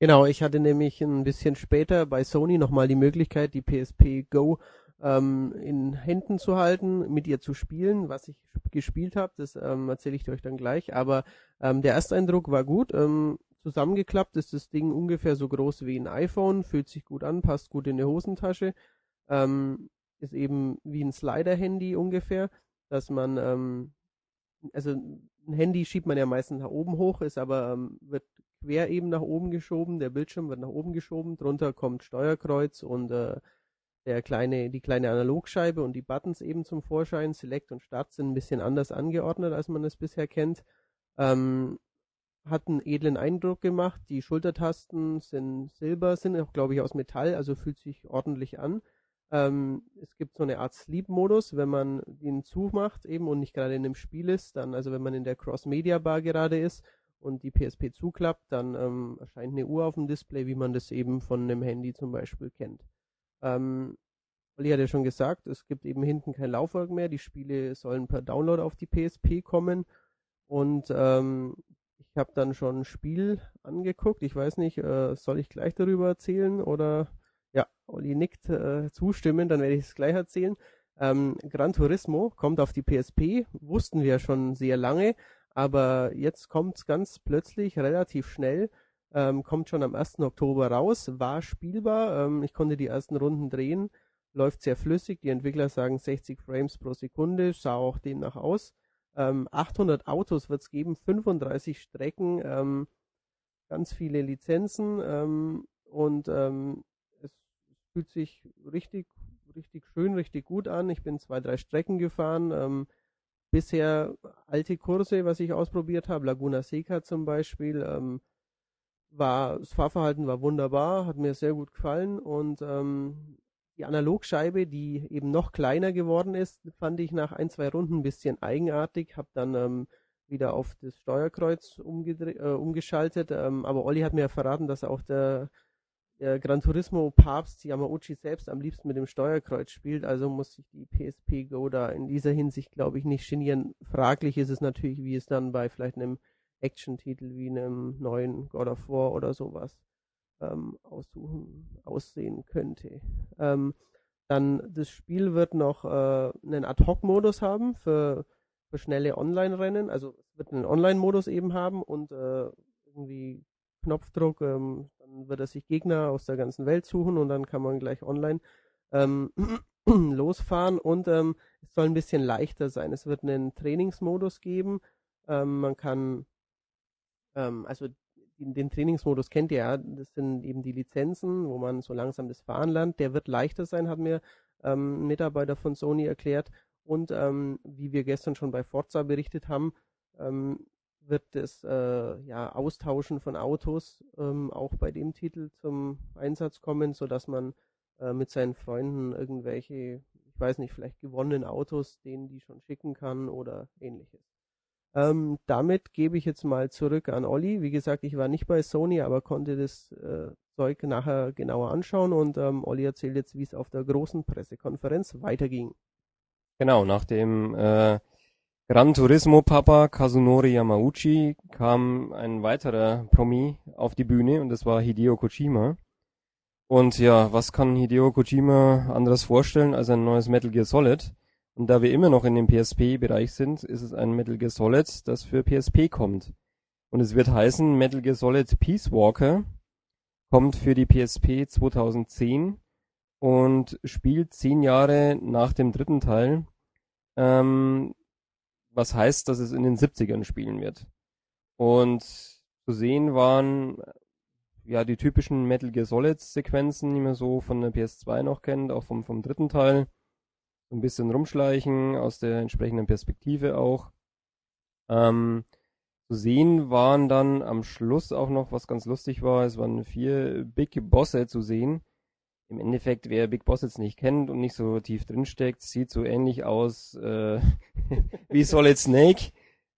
Speaker 1: Genau, ich hatte nämlich ein bisschen später bei Sony nochmal die Möglichkeit, die PSP Go ähm, in Händen zu halten, mit ihr zu spielen. Was ich gespielt habe, das ähm, erzähle ich euch dann gleich. Aber ähm, der Ersteindruck war gut. Ähm, zusammengeklappt ist das Ding ungefähr so groß wie ein iPhone, fühlt sich gut an, passt gut in die Hosentasche. Ähm, ist eben wie ein Slider-Handy ungefähr, dass man ähm, also ein Handy schiebt man ja meistens nach oben hoch, ist aber ähm, wird quer eben nach oben geschoben, der Bildschirm wird nach oben geschoben, drunter kommt Steuerkreuz und äh, der kleine, die kleine Analogscheibe und die Buttons eben zum Vorschein. Select und Start sind ein bisschen anders angeordnet, als man es bisher kennt. Ähm, hat einen edlen Eindruck gemacht. Die Schultertasten sind silber, sind auch, glaube ich, aus Metall, also fühlt sich ordentlich an. Ähm, es gibt so eine Art Sleep-Modus, wenn man ihn zumacht eben und nicht gerade in einem Spiel ist, dann, also wenn man in der Cross-Media-Bar gerade ist und die PSP zuklappt, dann ähm, erscheint eine Uhr auf dem Display, wie man das eben von einem Handy zum Beispiel kennt. Ähm, Olli hat ja schon gesagt, es gibt eben hinten kein Laufwerk mehr, die Spiele sollen per Download auf die PSP kommen und ähm, ich habe dann schon ein Spiel angeguckt. Ich weiß nicht, äh, soll ich gleich darüber erzählen oder ja, Olli nickt äh, zustimmen, dann werde ich es gleich erzählen. Ähm, Gran Turismo kommt auf die PSP, wussten wir schon sehr lange, aber jetzt kommt es ganz plötzlich relativ schnell. Ähm, kommt schon am 1. Oktober raus, war spielbar. Ähm, ich konnte die ersten Runden drehen, läuft sehr flüssig. Die Entwickler sagen 60 Frames pro Sekunde, sah auch demnach aus. Ähm, 800 Autos wird es geben, 35 Strecken, ähm, ganz viele Lizenzen ähm, und ähm, fühlt sich richtig, richtig schön, richtig gut an. Ich bin zwei, drei Strecken gefahren. Ähm, bisher alte Kurse, was ich ausprobiert habe, Laguna Seca zum Beispiel, ähm, war das Fahrverhalten war wunderbar, hat mir sehr gut gefallen und ähm, die Analogscheibe, die eben noch kleiner geworden ist, fand ich nach ein, zwei Runden ein bisschen eigenartig, habe dann ähm, wieder auf das Steuerkreuz äh, umgeschaltet, ähm, aber Olli hat mir ja verraten, dass auch der, der Gran Turismo Papst Yamauchi selbst am liebsten mit dem Steuerkreuz spielt, also muss sich die PSP Go da in dieser Hinsicht, glaube ich, nicht genieren. Fraglich ist es natürlich, wie es dann bei vielleicht einem Action-Titel wie einem neuen God of War oder sowas ähm, aussuchen, aussehen könnte. Ähm, dann das Spiel wird noch äh, einen Ad-Hoc-Modus haben für, für schnelle Online-Rennen. Also es wird einen Online-Modus eben haben und äh, irgendwie Knopfdruck, ähm, dann wird er sich Gegner aus der ganzen Welt suchen und dann kann man gleich online ähm, losfahren und ähm, es soll ein bisschen leichter sein. Es wird einen Trainingsmodus geben. Ähm, man kann ähm, also den, Trainingsmodus kennt ihr ja, das sind eben die Lizenzen, wo man so langsam das Fahren lernt. Der wird leichter sein, hat mir ähm, ein Mitarbeiter von Sony erklärt. Und wie wir gestern schon bei Forza berichtet haben, ähm, wird das äh, ja, Austauschen von Autos ähm, auch bei dem Titel zum Einsatz kommen, sodass man äh, mit seinen Freunden irgendwelche, ich weiß nicht, vielleicht gewonnenen Autos, denen die schon schicken kann oder ähnliches. Ähm, damit gebe ich jetzt mal zurück an Olli. Wie gesagt, ich war nicht bei Sony, aber konnte das äh, Zeug nachher genauer anschauen und ähm, Olli erzählt jetzt, wie es auf der großen Pressekonferenz weiterging.
Speaker 2: Genau, nach dem äh, Gran Turismo Papa Kazunori Yamauchi kam ein weiterer Promi auf die Bühne und das war Hideo Kojima. Und ja, was kann Hideo Kojima anderes vorstellen als ein neues Metal Gear Solid? Und da wir immer noch in dem PSP-Bereich sind, ist es ein Metal Gear Solid, das für PSP kommt. Und es wird heißen Metal Gear Solid Peace Walker kommt für die PSP 2010 und spielt zehn Jahre nach dem dritten Teil, ähm, was heißt, dass es in den 70ern spielen wird. Und zu sehen waren ja die typischen Metal Gear Solid Sequenzen, die man so von der PS2 noch kennt, auch vom, vom dritten Teil ein bisschen rumschleichen, aus der entsprechenden Perspektive auch. Ähm, zu sehen waren dann am Schluss auch noch, was ganz lustig war, es waren vier Big Bosse zu sehen. Im Endeffekt, wer Big Boss jetzt nicht kennt und nicht so tief drinsteckt, sieht so ähnlich aus äh, wie Solid Snake.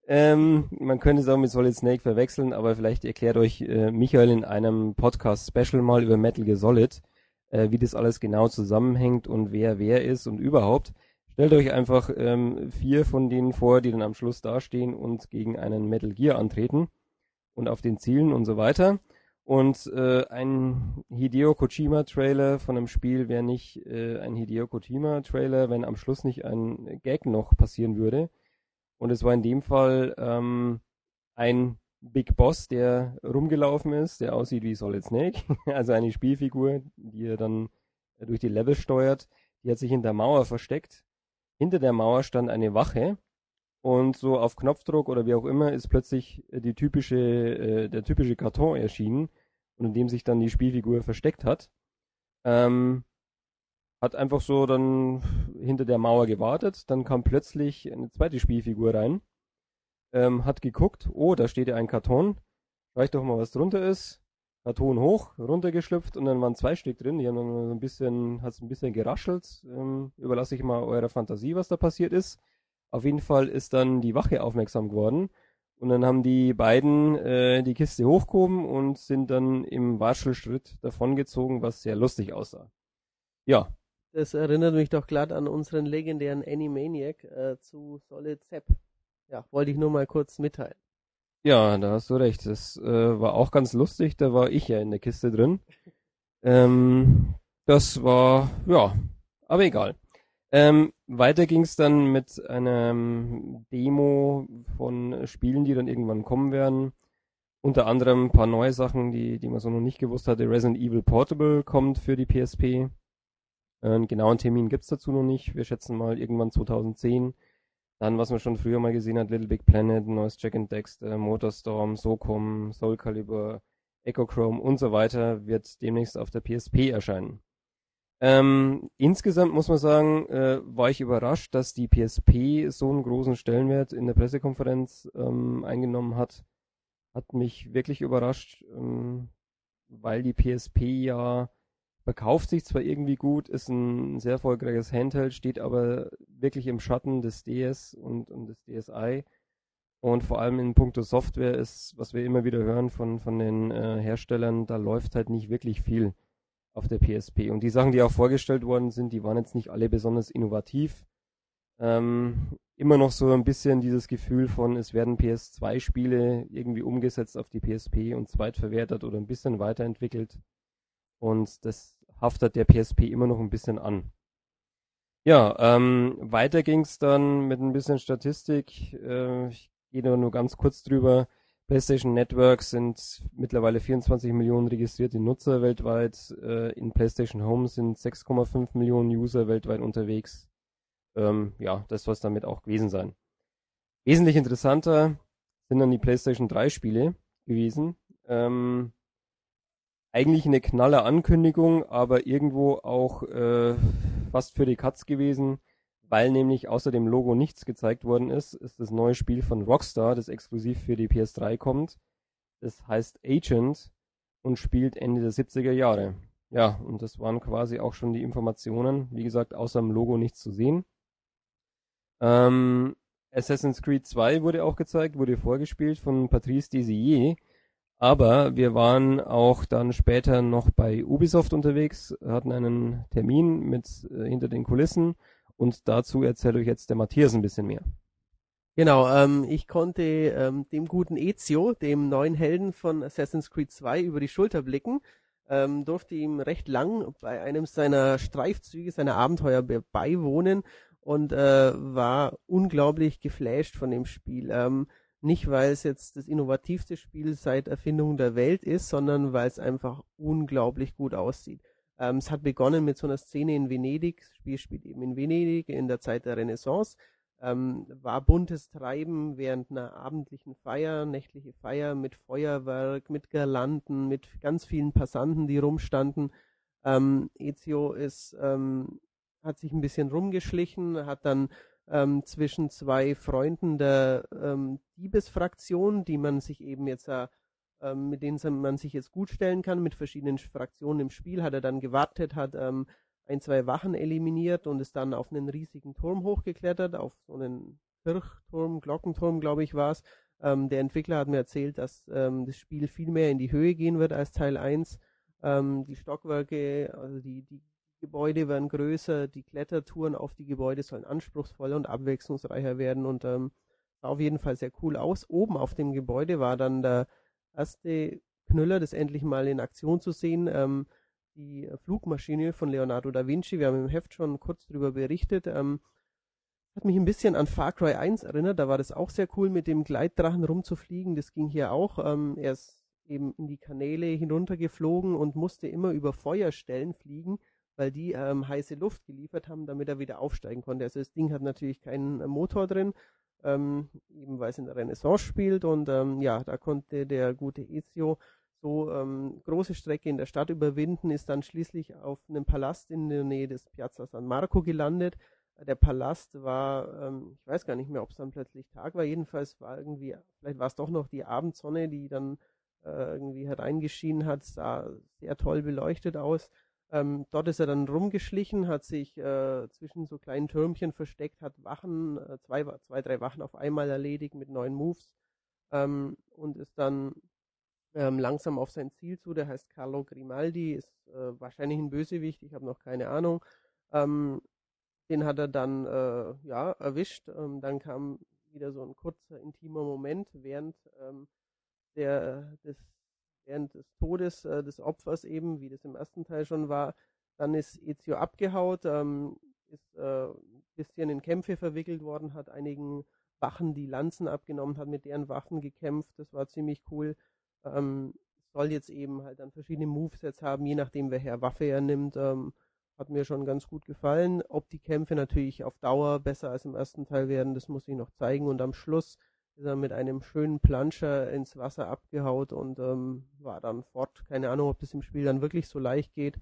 Speaker 2: Ähm, man könnte es auch mit Solid Snake verwechseln, aber vielleicht erklärt euch äh, Michael in einem Podcast-Special mal über Metal Gear Solid äh, wie das alles genau zusammenhängt und wer wer ist und überhaupt. Stellt euch einfach ähm, vier von denen vor, die dann am Schluss dastehen und gegen einen Metal Gear antreten und auf den Zielen und so weiter. Und äh, ein Hideo Kojima Trailer von einem Spiel wäre nicht äh, ein Hideo Kojima Trailer, wenn am Schluss nicht ein Gag noch passieren würde. Und es war in dem Fall ähm, ein Big Boss, der rumgelaufen ist, der aussieht wie Solid Snake, also eine Spielfigur, die er dann durch die Level steuert. Die hat sich in der Mauer versteckt. Hinter der Mauer stand eine Wache und so auf Knopfdruck oder wie auch immer ist plötzlich die typische, äh, der typische Karton erschienen und in dem sich dann die Spielfigur versteckt hat. Ähm, hat einfach so dann hinter der Mauer gewartet, dann kam plötzlich eine zweite Spielfigur rein ähm, hat geguckt, oh, da steht ja ein Karton, reicht doch mal, was drunter ist. Karton hoch, runtergeschlüpft und dann waren zwei Stück drin, die haben dann so ein bisschen, hat es ein bisschen geraschelt. Ähm, überlasse ich mal eurer Fantasie, was da passiert ist. Auf jeden Fall ist dann die Wache aufmerksam geworden und dann haben die beiden äh, die Kiste hochgehoben und sind dann im Watschelschritt davongezogen, was sehr lustig aussah. Ja.
Speaker 1: Das erinnert mich doch glatt an unseren legendären Animaniac äh, zu Solid Sepp. Ja, wollte ich nur mal kurz mitteilen.
Speaker 2: Ja, da hast du recht. Das äh, war auch ganz lustig. Da war ich ja in der Kiste drin. Ähm, das war, ja, aber egal. Ähm, weiter ging es dann mit einem Demo von Spielen, die dann irgendwann kommen werden. Unter anderem ein paar neue Sachen, die, die man so noch nicht gewusst hatte. Resident Evil Portable kommt für die PSP. Einen genauen Termin gibt's dazu noch nicht. Wir schätzen mal irgendwann 2010. Dann, was man schon früher mal gesehen hat, Little Big Planet, neues Jack and Dexter, Motorstorm, SOCOM, Soul Calibur, Echo Chrome und so weiter, wird demnächst auf der PSP erscheinen. Ähm, insgesamt muss man sagen, äh, war ich überrascht, dass die PSP so einen großen Stellenwert in der Pressekonferenz ähm, eingenommen hat. Hat mich wirklich überrascht, ähm, weil die PSP ja verkauft sich zwar irgendwie gut, ist ein sehr erfolgreiches Handheld, steht aber wirklich im Schatten des DS und, und des DSi. Und vor allem in puncto Software ist, was wir immer wieder hören von, von den äh, Herstellern, da läuft halt nicht wirklich viel auf der PSP. Und die Sachen, die auch vorgestellt worden sind, die waren jetzt nicht alle besonders innovativ. Ähm, immer noch so ein bisschen dieses Gefühl von, es werden PS2-Spiele irgendwie umgesetzt auf die PSP und zweitverwertet oder ein bisschen weiterentwickelt. Und das haftet der PSP immer noch ein bisschen an. Ja, ähm, weiter ging's dann mit ein bisschen Statistik. Äh, ich gehe nur, nur ganz kurz drüber. PlayStation Network sind mittlerweile 24 Millionen registrierte Nutzer weltweit. Äh, in PlayStation Home sind 6,5 Millionen User weltweit unterwegs. Ähm, ja, das soll es damit auch gewesen sein. Wesentlich interessanter sind dann die PlayStation 3 Spiele gewesen. Ähm, eigentlich eine knalle Ankündigung, aber irgendwo auch äh, fast für die Katz gewesen weil nämlich außer dem Logo nichts gezeigt worden ist, ist das neue Spiel von Rockstar, das exklusiv für die PS3 kommt. Das heißt Agent und spielt Ende der 70er Jahre. Ja, und das waren quasi auch schon die Informationen. Wie gesagt, außer dem Logo nichts zu sehen. Ähm, Assassin's Creed 2 wurde auch gezeigt, wurde vorgespielt von Patrice Desier. Aber wir waren auch dann später noch bei Ubisoft unterwegs, hatten einen Termin mit äh, hinter den Kulissen und dazu erzählt euch jetzt der Matthias ein bisschen mehr.
Speaker 1: Genau, ähm, ich konnte ähm, dem guten Ezio, dem neuen Helden von Assassin's Creed 2, über die Schulter blicken, ähm, durfte ihm recht lang bei einem seiner Streifzüge, seiner Abenteuer beiwohnen und äh, war unglaublich geflasht von dem Spiel. Ähm, nicht, weil es jetzt das innovativste Spiel seit Erfindung der Welt ist, sondern weil es einfach unglaublich gut aussieht. Ähm, es hat begonnen mit so einer Szene in Venedig. Das Spiel spielt eben in Venedig in der Zeit der Renaissance. Ähm, war buntes Treiben während einer abendlichen Feier, nächtliche Feier mit Feuerwerk, mit Girlanden, mit ganz vielen Passanten, die rumstanden. Ähm, Ezio ist, ähm, hat sich ein bisschen rumgeschlichen, hat dann ähm, zwischen zwei Freunden der ähm, Diebesfraktion, die man sich eben jetzt äh, ähm, mit denen man sich jetzt gut stellen kann, mit verschiedenen Fraktionen im Spiel, hat er dann gewartet, hat ähm, ein, zwei Wachen eliminiert und ist dann auf einen riesigen Turm hochgeklettert, auf so einen Kirchturm, Glockenturm, glaube ich, war es. Ähm, der Entwickler hat mir erzählt, dass ähm, das Spiel viel mehr in die Höhe gehen wird als Teil 1. Ähm, die Stockwerke, also die, die Gebäude werden größer, die Klettertouren auf die Gebäude sollen anspruchsvoller und abwechslungsreicher werden und ähm, sah auf jeden Fall sehr cool aus. Oben auf dem Gebäude war dann der erste Knüller, das endlich mal in Aktion zu sehen. Ähm, die Flugmaschine von Leonardo da Vinci, wir haben im Heft schon kurz darüber berichtet, ähm, hat mich ein bisschen an Far Cry 1 erinnert. Da war das auch sehr cool, mit dem Gleitdrachen rumzufliegen. Das ging hier auch. Ähm, er ist eben in die Kanäle hinuntergeflogen und musste immer über Feuerstellen fliegen, weil die ähm, heiße Luft geliefert haben, damit er wieder aufsteigen konnte. Also das Ding hat natürlich keinen Motor drin, ähm, eben weil es in der Renaissance spielt und ähm, ja, da konnte der gute Ezio so ähm, große Strecke in der Stadt überwinden, ist dann schließlich auf einem Palast in der Nähe des Piazza San Marco gelandet. Der Palast war, ähm, ich weiß gar nicht mehr, ob es dann plötzlich Tag war, jedenfalls war irgendwie, vielleicht war es doch noch die Abendsonne, die dann äh, irgendwie hereingeschienen hat, sah sehr toll beleuchtet aus. Ähm, dort ist er dann rumgeschlichen, hat sich äh, zwischen so kleinen Türmchen versteckt, hat Wachen, äh, zwei, zwei, drei Wachen auf einmal erledigt mit neuen Moves ähm, und ist dann ähm, langsam auf sein Ziel zu. Der heißt Carlo Grimaldi, ist äh, wahrscheinlich ein Bösewicht, ich habe noch keine Ahnung. Ähm, den hat er dann äh, ja erwischt. Ähm, dann kam wieder so ein kurzer, intimer Moment während ähm, der, des, während des Todes äh, des Opfers eben, wie das im ersten Teil schon war. Dann ist Ezio abgehaut, ähm, ist äh, ein bisschen in Kämpfe verwickelt worden, hat einigen Wachen die Lanzen abgenommen, hat mit deren Waffen gekämpft. Das war ziemlich cool. Ähm, soll jetzt eben halt dann verschiedene Movesets haben, je nachdem, welche Waffe er nimmt. Ähm, hat mir schon ganz gut gefallen. Ob die Kämpfe natürlich auf Dauer besser als im ersten Teil werden, das muss ich noch zeigen. Und am Schluss ist er mit einem schönen Planscher ins Wasser abgehaut und ähm, war dann fort. Keine Ahnung, ob das im Spiel dann wirklich so leicht geht,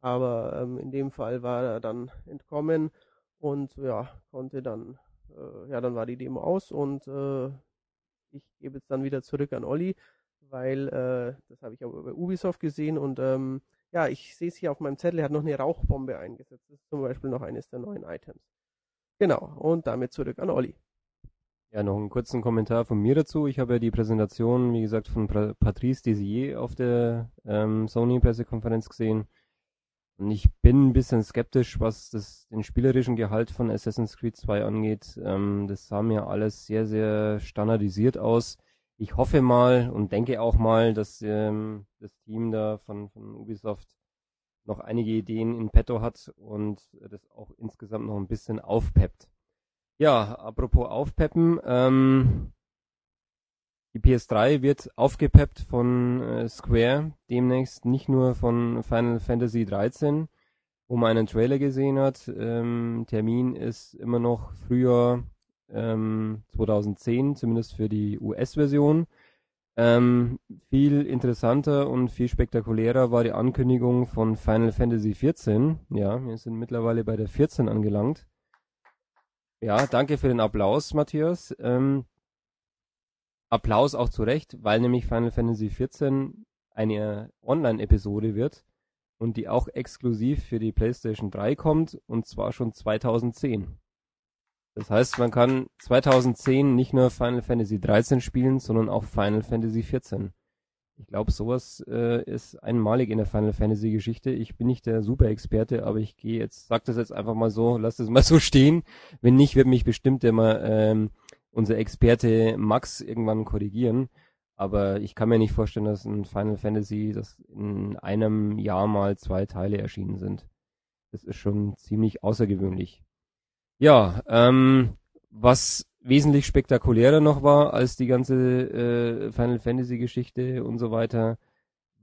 Speaker 1: aber ähm, in dem Fall war er dann entkommen und ja, konnte dann, äh, ja, dann war die Demo aus und äh, ich gebe jetzt dann wieder zurück an Olli, weil äh, das habe ich aber bei Ubisoft gesehen und ähm, ja, ich sehe es hier auf meinem Zettel, er hat noch eine Rauchbombe eingesetzt. Das ist zum Beispiel noch eines der neuen Items. Genau, und damit zurück an Olli.
Speaker 2: Ja, noch einen kurzen Kommentar von mir dazu. Ich habe ja die Präsentation, wie gesagt, von Patrice Desier auf der ähm, Sony-Pressekonferenz gesehen. Und ich bin ein bisschen skeptisch, was das, den spielerischen Gehalt von Assassin's Creed 2 angeht. Ähm, das sah mir alles sehr, sehr standardisiert aus ich hoffe mal und denke auch mal, dass ähm, das Team da von, von Ubisoft noch einige Ideen in petto hat und das auch insgesamt noch ein bisschen aufpeppt. Ja, apropos aufpeppen, ähm, die PS3 wird aufgepeppt von äh, Square demnächst, nicht nur von Final Fantasy 13, wo man einen Trailer gesehen hat. Ähm, Termin ist immer noch Frühjahr ähm, 2010, zumindest für die US-Version. Ähm, viel interessanter und viel spektakulärer war die Ankündigung von Final Fantasy XIV. Ja, wir sind mittlerweile bei der 14 angelangt. Ja, danke für den Applaus, Matthias. Ähm, Applaus auch zu Recht, weil nämlich Final Fantasy XIV eine Online-Episode wird und die auch exklusiv für die PlayStation 3 kommt und zwar schon 2010. Das heißt, man kann 2010 nicht nur Final Fantasy 13 spielen, sondern auch Final Fantasy 14. Ich glaube, sowas äh, ist einmalig in der Final Fantasy Geschichte. Ich bin nicht der Super-Experte, aber ich gehe jetzt, sag das jetzt einfach mal so, lass das mal so stehen. Wenn nicht, wird mich bestimmt immer ähm, unser Experte Max irgendwann korrigieren. Aber ich kann mir nicht vorstellen, dass ein Final Fantasy, das in einem Jahr mal zwei Teile erschienen sind. Das ist schon ziemlich außergewöhnlich. Ja, ähm, was wesentlich spektakulärer noch war als die ganze äh, Final Fantasy Geschichte und so weiter,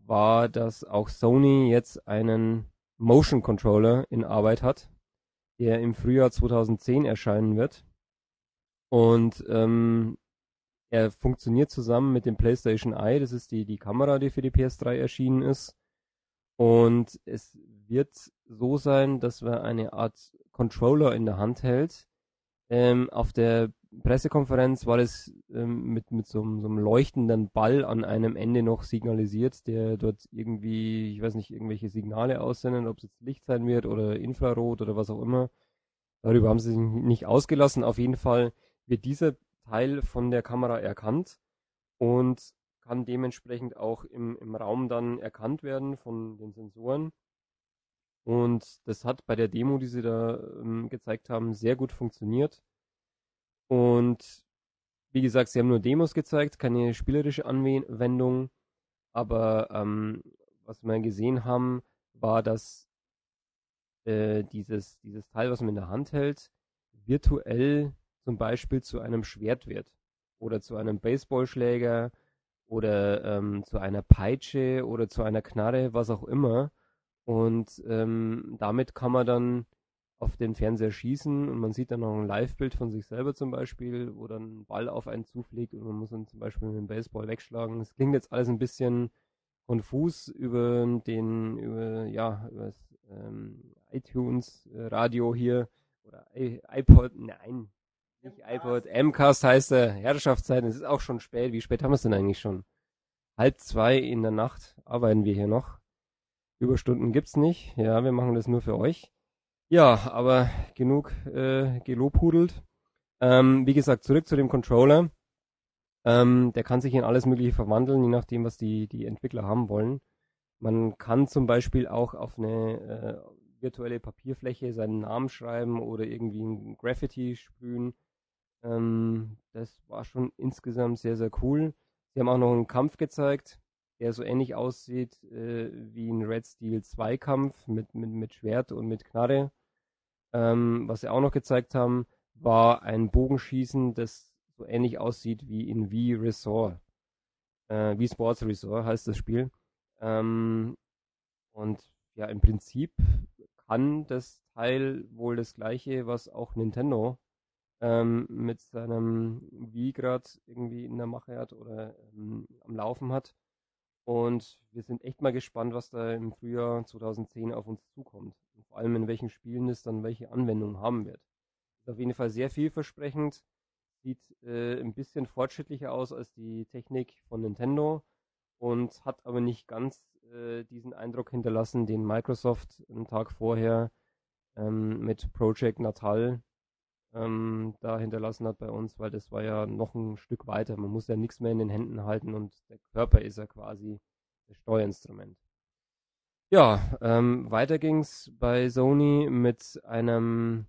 Speaker 2: war, dass auch Sony jetzt einen Motion Controller in Arbeit hat, der im Frühjahr 2010 erscheinen wird. Und ähm, er funktioniert zusammen mit dem PlayStation Eye, das ist die, die Kamera, die für die PS3 erschienen ist. Und es wird so sein, dass wir eine Art Controller in der Hand hält. Ähm, auf der Pressekonferenz war das ähm, mit, mit so, so, einem leuchtenden Ball an einem Ende noch signalisiert, der dort irgendwie, ich weiß nicht, irgendwelche Signale aussendet, ob es jetzt Licht sein wird oder Infrarot oder was auch immer. Darüber haben sie sich nicht ausgelassen. Auf jeden Fall wird dieser Teil von der Kamera erkannt und kann dementsprechend auch im, im Raum dann erkannt werden von den Sensoren. Und das hat bei der Demo, die sie da ähm, gezeigt haben, sehr gut funktioniert. Und wie gesagt, sie haben nur Demos gezeigt, keine spielerische Anwendung. Aber ähm, was wir gesehen haben, war, dass äh, dieses, dieses Teil, was man in der Hand hält, virtuell zum Beispiel zu einem Schwert wird. Oder zu einem Baseballschläger oder ähm, zu einer Peitsche oder zu einer Knarre, was auch immer. Und ähm, damit kann man dann auf den Fernseher schießen und man sieht dann noch ein Live-Bild von sich selber zum Beispiel, wo dann ein Ball auf einen zufliegt und man muss dann zum Beispiel mit dem Baseball wegschlagen. Es klingt jetzt alles ein bisschen konfus über den, über, ja, über das ähm, iTunes äh, Radio hier oder I iPod, nein, nicht iPod, MCAST heißt der Herrschaftszeit. Es ist auch schon spät. Wie spät haben wir es denn eigentlich schon? Halb zwei in der Nacht arbeiten wir hier noch. Überstunden gibt's nicht. Ja, wir machen das nur für euch. Ja, aber genug äh, gelobhudelt. Ähm, wie gesagt, zurück zu dem Controller. Ähm, der kann sich in alles Mögliche verwandeln, je nachdem, was die, die Entwickler haben wollen. Man kann zum Beispiel auch auf eine äh, virtuelle Papierfläche seinen Namen schreiben oder irgendwie ein Graffiti sprühen. Ähm, das war schon insgesamt sehr, sehr cool. Sie haben auch noch einen Kampf gezeigt, der so ähnlich aussieht äh, wie ein Red Steel 2 Kampf mit, mit, mit Schwert und mit Knarre. Ähm, was sie auch noch gezeigt haben, war ein Bogenschießen, das so ähnlich aussieht wie in V Resort. Äh, wie Sports Resort heißt das Spiel. Ähm, und ja, im Prinzip kann das Teil wohl das gleiche, was auch Nintendo ähm, mit seinem Wii gerade irgendwie in der Mache hat oder ähm, am Laufen hat. Und wir sind echt mal gespannt, was da im Frühjahr 2010 auf uns zukommt. Und vor allem in welchen Spielen es dann welche Anwendung haben wird. Ist auf jeden Fall sehr vielversprechend. Sieht äh, ein bisschen fortschrittlicher aus als die Technik von Nintendo und hat aber nicht ganz äh, diesen Eindruck hinterlassen, den Microsoft einen Tag vorher ähm, mit Project Natal ähm, da hinterlassen hat bei uns, weil das war ja noch ein Stück weiter. Man muss ja nichts mehr in den Händen halten und der Körper ist ja quasi das Steuerinstrument. Ja, ähm, weiter ging's bei Sony mit einem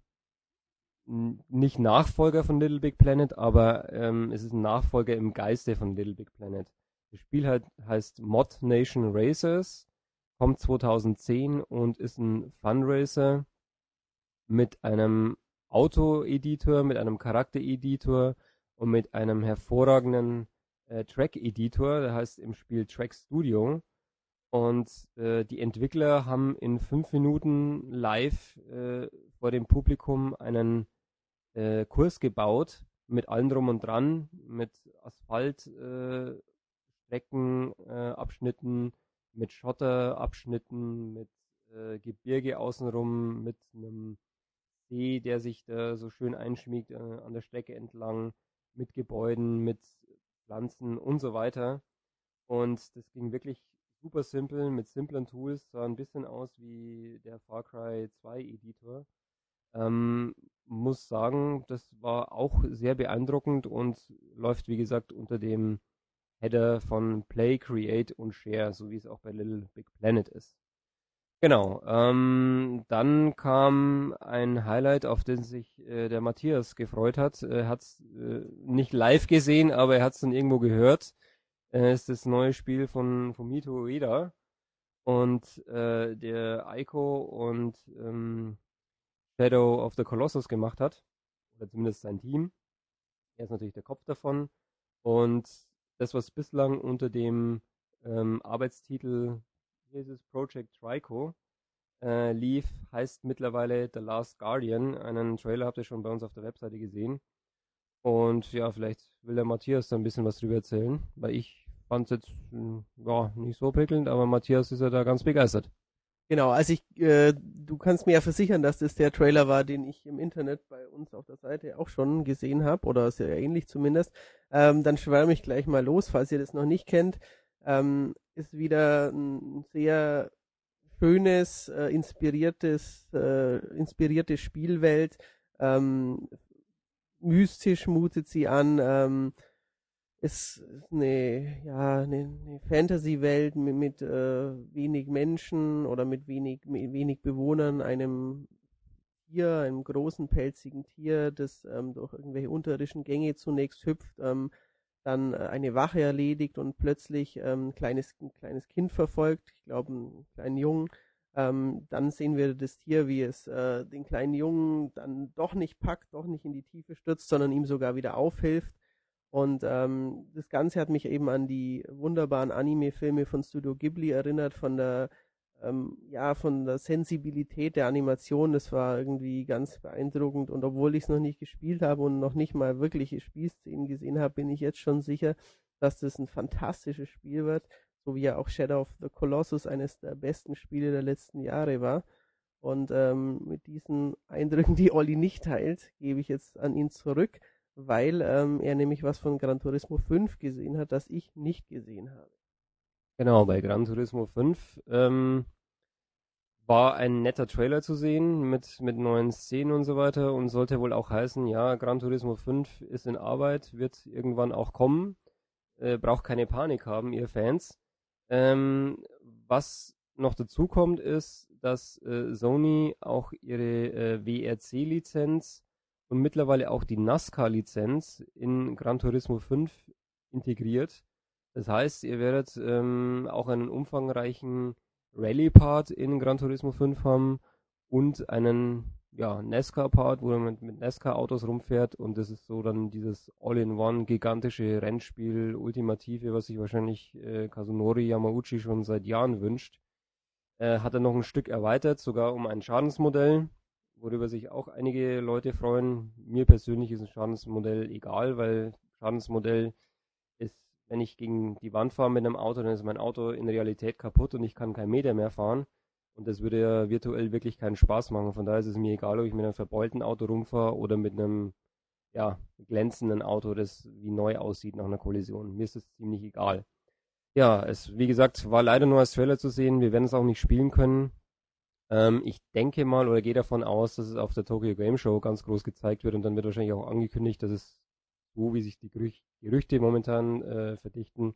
Speaker 2: nicht Nachfolger von Little Big Planet, aber ähm, es ist ein Nachfolger im Geiste von Little Big Planet. Das Spiel halt, heißt Mod Nation Racers, kommt 2010 und ist ein Fundraiser mit einem Auto-Editor, mit einem Charakter-Editor und mit einem hervorragenden äh, Track-Editor, der heißt im Spiel Track Studio. Und äh, die Entwickler haben in fünf Minuten live äh, vor dem Publikum einen äh, Kurs gebaut mit allem drum und dran, mit Asphaltstrecken, äh, Abschnitten, mit Schotterabschnitten, mit äh, Gebirge außenrum, mit einem See, der sich da so schön einschmiegt äh, an der Strecke entlang, mit Gebäuden, mit Pflanzen und so weiter. Und das ging wirklich super simpel mit simplen Tools, sah ein bisschen aus wie der Far Cry 2 Editor. Ähm, muss sagen, das war auch sehr beeindruckend und läuft wie gesagt unter dem Header von Play, Create und Share, so wie es auch bei Little Big Planet ist. Genau. Ähm, dann kam ein Highlight, auf den sich äh, der Matthias gefreut hat. Er hat es äh, nicht live gesehen, aber er hat es dann irgendwo gehört. Äh, ist das neue Spiel von Fumito Ueda und äh, der Aiko und ähm, Shadow of the Colossus gemacht hat. Oder zumindest sein Team. Er ist natürlich der Kopf davon. Und das, was bislang unter dem ähm, Arbeitstitel dieses Project Trico äh, lief, heißt mittlerweile The Last Guardian. Einen Trailer habt ihr schon bei uns auf der Webseite gesehen. Und ja, vielleicht will der Matthias da ein bisschen was drüber erzählen, weil ich fand es jetzt hm, ja, nicht so prickelnd, aber Matthias ist ja da ganz begeistert.
Speaker 1: Genau, also ich, äh, du kannst mir ja versichern, dass das der Trailer war, den ich im Internet bei uns auf der Seite auch schon gesehen habe, oder sehr ähnlich zumindest. Ähm, dann schwärme ich gleich mal los, falls ihr das noch nicht kennt. Ähm, ist wieder ein sehr schönes, äh, inspiriertes, äh, inspirierte Spielwelt. Ähm, mystisch mutet sie an. Ähm, ist eine, ja, eine, eine Fantasy-Welt mit, mit äh, wenig Menschen oder mit wenig, mit wenig Bewohnern, einem Tier, einem großen pelzigen Tier, das ähm, durch irgendwelche unterirdischen Gänge zunächst hüpft, ähm, dann äh, eine Wache erledigt und plötzlich ähm, ein kleines, ein kleines Kind verfolgt, ich glaube einen kleinen Jungen. Ähm, dann sehen wir das Tier, wie es äh, den kleinen Jungen dann doch nicht packt, doch nicht in die Tiefe stürzt, sondern ihm sogar wieder aufhilft und ähm, das Ganze hat mich eben an die wunderbaren Anime-Filme von Studio Ghibli erinnert, von der ähm, ja, von der Sensibilität der Animation, das war irgendwie ganz beeindruckend. Und obwohl ich es noch nicht gespielt habe und noch nicht mal wirkliche Spielszenen gesehen habe, bin ich jetzt schon sicher, dass das ein fantastisches Spiel wird, so wie ja auch Shadow of the Colossus eines der besten Spiele der letzten Jahre war. Und ähm, mit diesen Eindrücken, die Olli nicht teilt, gebe ich jetzt an ihn zurück weil ähm, er nämlich was von Gran Turismo 5 gesehen hat, das ich nicht gesehen habe.
Speaker 2: Genau, bei Gran Turismo 5 ähm, war ein netter Trailer zu sehen mit, mit neuen Szenen und so weiter und sollte wohl auch heißen, ja, Gran Turismo 5 ist in Arbeit, wird irgendwann auch kommen, äh, braucht keine Panik haben, ihr Fans. Ähm, was noch dazu kommt, ist, dass äh, Sony auch ihre äh, WRC-Lizenz und mittlerweile auch die NASCAR-Lizenz in Gran Turismo 5 integriert. Das heißt, ihr werdet ähm, auch einen umfangreichen Rallye-Part in Gran Turismo 5 haben und einen ja, NASCAR-Part, wo man mit, NASCAR-Autos rumfährt und das ist so dann dieses All-in-One gigantische Rennspiel, ultimative, was sich wahrscheinlich äh, Kazunori Yamauchi schon seit Jahren wünscht. Äh, hat er noch ein Stück erweitert, sogar um ein Schadensmodell, worüber sich auch einige Leute freuen. Mir persönlich ist ein Schadensmodell egal, weil Schadensmodell wenn ich gegen die Wand fahre mit einem Auto, dann ist mein Auto in Realität kaputt und ich kann keinen Meter mehr fahren. Und das würde ja virtuell wirklich keinen Spaß machen. Von daher ist es mir egal, ob ich mit einem verbeulten Auto rumfahre oder mit einem ja, glänzenden Auto, das wie neu aussieht nach einer Kollision. Mir ist es ziemlich egal. Ja, es, wie gesagt, war leider nur als Trailer zu sehen. Wir werden es auch nicht spielen können. Ähm, ich denke mal oder gehe davon aus, dass es auf der Tokyo Game Show ganz groß gezeigt wird und dann wird wahrscheinlich auch angekündigt, dass es so, wie sich die Gerüchte momentan äh, verdichten,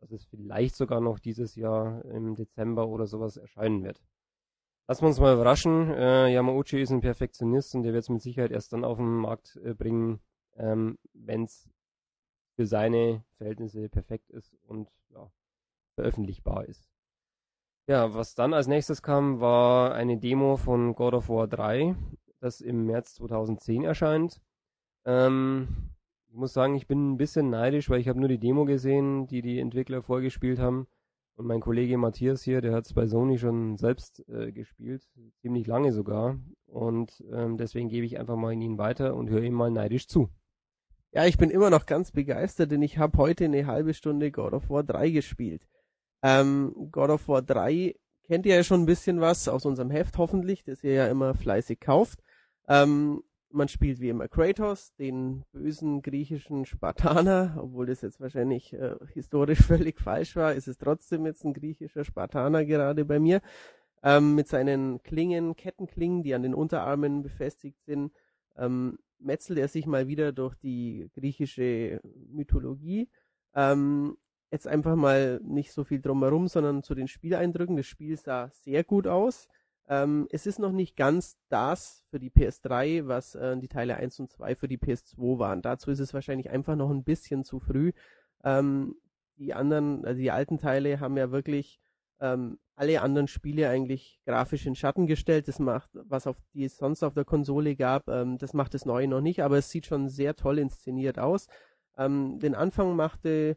Speaker 2: dass es vielleicht sogar noch dieses Jahr im Dezember oder sowas erscheinen wird. Lassen wir uns mal überraschen. Äh, Yamauchi ist ein Perfektionist und der wird es mit Sicherheit erst dann auf den Markt äh, bringen, ähm, wenn es für seine Verhältnisse perfekt ist und ja, veröffentlichbar ist. Ja, was dann als nächstes kam, war eine Demo von God of War 3, das im März 2010 erscheint. Ähm, ich muss sagen, ich bin ein bisschen neidisch, weil ich habe nur die Demo gesehen, die die Entwickler vorgespielt haben. Und mein Kollege Matthias hier, der hat es bei Sony schon selbst äh, gespielt, ziemlich lange sogar. Und ähm, deswegen gebe ich einfach mal in ihn weiter und höre ihm mal neidisch zu.
Speaker 1: Ja, ich bin immer noch ganz begeistert, denn ich habe heute eine halbe Stunde God of War 3 gespielt. Ähm, God of War 3 kennt ihr ja schon ein bisschen was aus unserem Heft hoffentlich, das ihr ja immer fleißig kauft. Ähm, man spielt wie immer Kratos, den bösen griechischen Spartaner, obwohl das jetzt wahrscheinlich äh, historisch völlig falsch war, ist es trotzdem jetzt ein griechischer Spartaner gerade bei mir, ähm, mit seinen Klingen, Kettenklingen, die an den Unterarmen befestigt sind, ähm, metzelt er sich mal wieder durch die griechische Mythologie. Ähm, jetzt einfach mal nicht so viel drumherum, sondern zu den Spieleindrücken. Das Spiel sah sehr gut aus. Ähm, es ist noch nicht ganz das für die PS3, was äh, die Teile 1 und 2 für die PS2 waren. Dazu ist es wahrscheinlich einfach noch ein bisschen zu früh. Ähm, die anderen, also die alten Teile haben ja wirklich ähm, alle anderen Spiele eigentlich grafisch in Schatten gestellt. Das macht, was auf die es sonst auf der Konsole gab, ähm, das macht das Neue noch nicht, aber es sieht schon sehr toll inszeniert aus. Ähm, den Anfang machte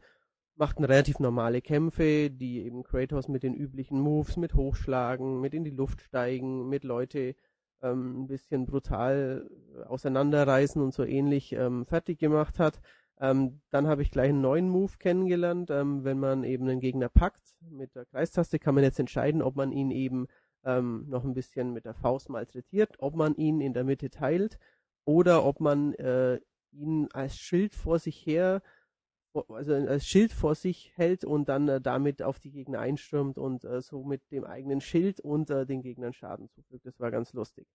Speaker 1: machten relativ normale Kämpfe, die eben Kratos mit den üblichen Moves, mit Hochschlagen, mit in die Luft steigen, mit Leute ähm, ein bisschen brutal auseinanderreißen und so ähnlich ähm, fertig gemacht hat. Ähm, dann habe ich gleich einen neuen Move kennengelernt. Ähm, wenn man eben einen Gegner packt mit der Kreistaste, kann man jetzt entscheiden, ob man ihn eben ähm, noch ein bisschen mit der Faust malträtiert, ob man ihn in der Mitte teilt oder ob man äh, ihn als Schild vor sich her also als Schild vor sich hält und dann äh, damit auf die Gegner einstürmt und äh, so mit dem eigenen Schild und äh, den Gegnern Schaden zufügt. Das war ganz lustig.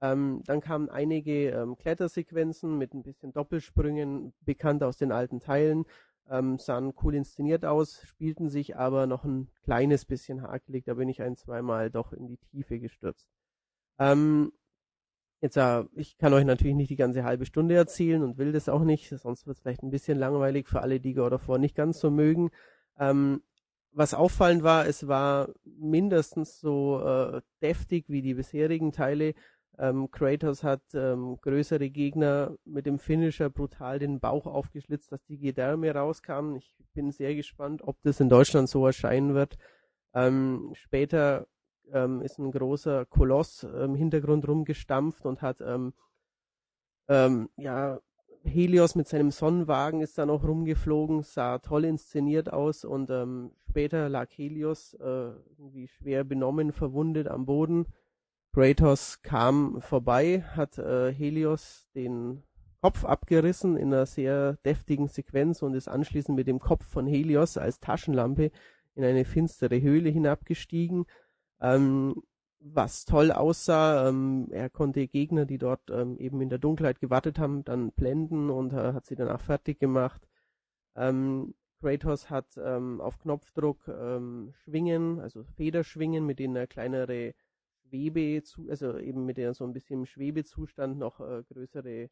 Speaker 1: Ähm, dann kamen einige ähm, Klettersequenzen mit ein bisschen Doppelsprüngen, bekannt aus den alten Teilen, ähm, sahen cool inszeniert aus, spielten sich aber noch ein kleines bisschen hakelig. Da bin ich ein, zweimal doch in die Tiefe gestürzt. Ähm, Jetzt, ich kann euch natürlich nicht die ganze halbe Stunde erzählen und will das auch nicht, sonst wird es vielleicht ein bisschen langweilig für alle, die God of War nicht ganz so mögen. Ähm, was auffallend war, es war mindestens so äh, deftig wie die bisherigen Teile. Ähm, Kratos hat ähm, größere Gegner mit dem Finisher brutal den Bauch aufgeschlitzt, dass die Gedärme rauskamen. Ich bin sehr gespannt, ob das in Deutschland so erscheinen wird. Ähm, später ähm, ist ein großer Koloss im Hintergrund rumgestampft und hat ähm, ähm, ja Helios mit seinem Sonnenwagen ist da noch rumgeflogen, sah toll inszeniert aus und ähm, später lag Helios äh, irgendwie schwer benommen, verwundet am Boden. Kratos kam vorbei, hat äh, Helios den Kopf abgerissen in einer sehr deftigen Sequenz und ist anschließend mit dem Kopf von Helios als Taschenlampe in eine finstere Höhle hinabgestiegen ähm, was toll aussah. Ähm, er konnte Gegner, die dort ähm, eben in der Dunkelheit gewartet haben, dann blenden und äh, hat sie danach fertig gemacht. Ähm, Kratos hat ähm, auf Knopfdruck ähm, Schwingen, also Federschwingen, mit denen er kleinere Schwebe, also eben mit der so ein bisschen im Schwebezustand noch äh, größere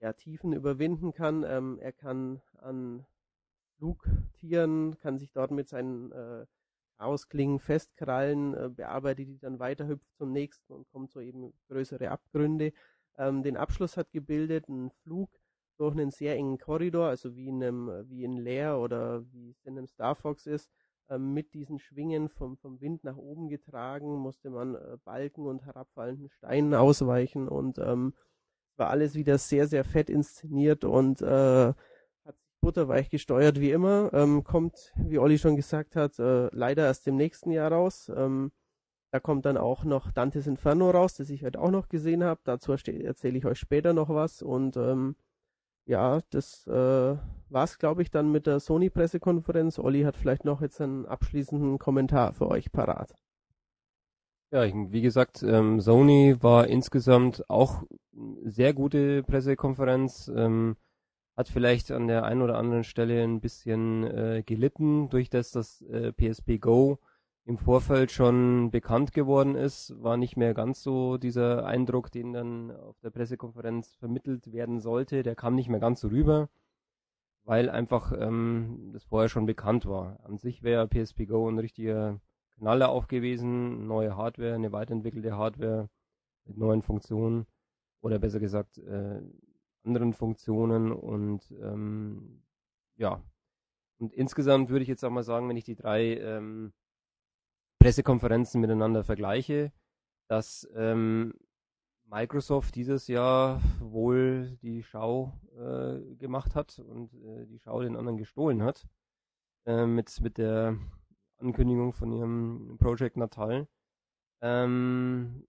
Speaker 1: ja, Tiefen überwinden kann. Ähm, er kann an Flugtieren, kann sich dort mit seinen äh, Ausklingen festkrallen, äh, bearbeitet die dann weiter, hüpft zum nächsten und kommt so eben größere Abgründe. Ähm, den Abschluss hat gebildet ein Flug durch einen sehr engen Korridor, also wie in einem, wie in Leer oder wie es in einem Star Fox ist, ähm, mit diesen Schwingen vom, vom Wind nach oben getragen, musste man äh, Balken und herabfallenden Steinen ausweichen und ähm, war alles wieder sehr, sehr fett inszeniert und äh, butterweich gesteuert wie immer. Ähm, kommt, wie Olli schon gesagt hat, äh, leider erst im nächsten Jahr raus. Ähm, da kommt dann auch noch Dantes Inferno raus, das ich heute auch noch gesehen habe. Dazu erzähle ich euch später noch was. Und ähm, ja, das äh, war's, glaube ich, dann mit der Sony-Pressekonferenz. Olli hat vielleicht noch jetzt einen abschließenden Kommentar für euch parat.
Speaker 2: Ja, wie gesagt, ähm, Sony war insgesamt auch sehr gute Pressekonferenz. Ähm, hat vielleicht an der einen oder anderen Stelle ein bisschen äh, gelitten, durch das das äh, PSP Go im Vorfeld schon bekannt geworden ist, war nicht mehr ganz so dieser Eindruck, den dann auf der Pressekonferenz vermittelt werden sollte. Der kam nicht mehr ganz so rüber, weil einfach ähm, das vorher schon bekannt war. An sich wäre PSP Go ein richtiger Knaller auch gewesen, neue Hardware, eine weiterentwickelte Hardware mit neuen Funktionen oder besser gesagt äh, anderen Funktionen und ähm, ja. Und insgesamt würde ich jetzt auch mal sagen, wenn ich die drei ähm, Pressekonferenzen miteinander vergleiche, dass ähm, Microsoft dieses Jahr wohl die Schau äh, gemacht hat und äh, die Schau den anderen gestohlen hat. Äh, mit, mit der Ankündigung von ihrem Project Natal. Ähm,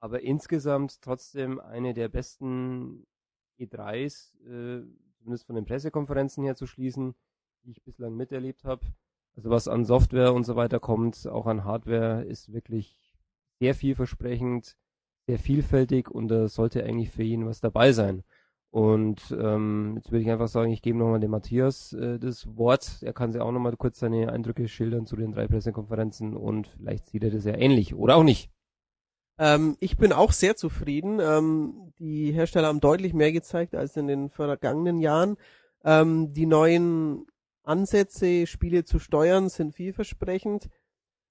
Speaker 2: aber insgesamt trotzdem eine der besten E3s, äh, zumindest von den Pressekonferenzen her zu schließen, die ich bislang miterlebt habe. Also was an Software und so weiter kommt, auch an Hardware, ist wirklich sehr vielversprechend, sehr vielfältig und da sollte eigentlich für jeden was dabei sein. Und ähm, jetzt würde ich einfach sagen, ich gebe nochmal dem Matthias äh, das Wort. Er kann sich auch nochmal kurz seine Eindrücke schildern zu den drei Pressekonferenzen und vielleicht sieht er das ja ähnlich oder auch nicht.
Speaker 1: Ähm, ich bin auch sehr zufrieden. Ähm, die Hersteller haben deutlich mehr gezeigt als in den vergangenen Jahren. Ähm, die neuen Ansätze, Spiele zu steuern, sind vielversprechend.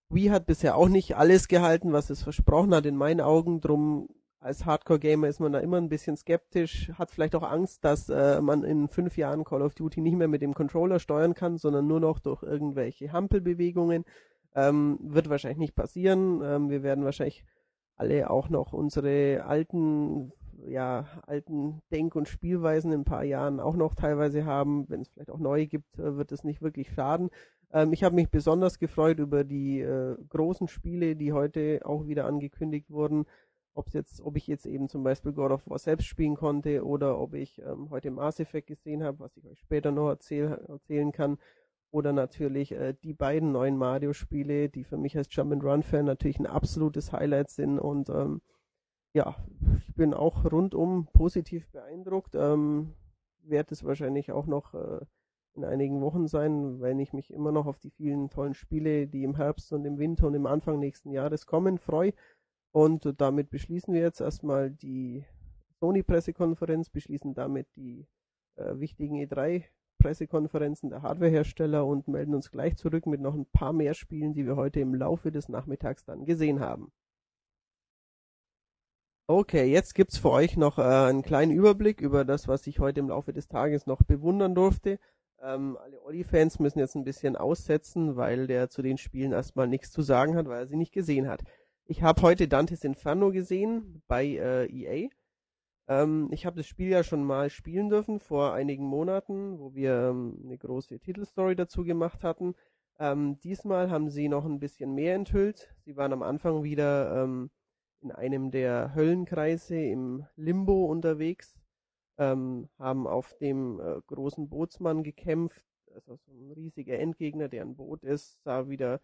Speaker 1: Wii hat bisher auch nicht alles gehalten, was es versprochen hat, in meinen Augen. Drum als Hardcore-Gamer ist man da immer ein bisschen skeptisch, hat vielleicht auch Angst, dass äh, man in fünf Jahren Call of Duty nicht mehr mit dem Controller steuern kann, sondern nur noch durch irgendwelche Hampelbewegungen. Ähm, wird wahrscheinlich nicht passieren. Ähm, wir werden wahrscheinlich alle auch noch unsere alten, ja, alten Denk- und Spielweisen in ein paar Jahren auch noch teilweise haben. Wenn es vielleicht auch neue gibt, äh, wird es nicht wirklich schaden. Ähm, ich habe mich besonders gefreut über die äh, großen Spiele, die heute auch wieder angekündigt wurden ob jetzt, ob ich jetzt eben zum Beispiel God of War selbst spielen konnte oder ob ich ähm, heute Mass Effect gesehen habe, was ich euch später noch erzähl, erzählen kann. Oder natürlich äh, die beiden neuen Mario-Spiele, die für mich als Jump-and-Run-Fan natürlich ein absolutes Highlight sind. Und ähm, ja, ich bin auch rundum positiv beeindruckt. Ähm, Werde es wahrscheinlich auch noch äh, in einigen Wochen sein, wenn ich mich immer noch auf die vielen tollen Spiele, die im Herbst und im Winter und im Anfang nächsten Jahres kommen, freue. Und damit beschließen wir jetzt erstmal die Sony-Pressekonferenz, beschließen damit die äh, wichtigen E3-Pressekonferenzen der Hardwarehersteller und melden uns gleich zurück mit noch ein paar mehr Spielen, die wir heute im Laufe des Nachmittags dann gesehen haben. Okay, jetzt gibt's für euch noch äh, einen kleinen Überblick über das, was ich heute im Laufe des Tages noch bewundern durfte. Ähm, alle Olli-Fans müssen jetzt ein bisschen aussetzen, weil der zu den Spielen erstmal nichts zu sagen hat, weil er sie nicht gesehen hat. Ich habe heute Dantes Inferno gesehen bei äh, EA. Ähm, ich habe das Spiel ja schon mal spielen dürfen vor einigen Monaten, wo wir ähm, eine große Titelstory dazu gemacht hatten. Ähm, diesmal haben sie noch ein bisschen mehr enthüllt. Sie waren am Anfang wieder ähm, in einem der Höllenkreise im Limbo unterwegs, ähm, haben auf dem äh, großen Bootsmann gekämpft, also so ein riesiger Endgegner, der ein Boot ist, sah wieder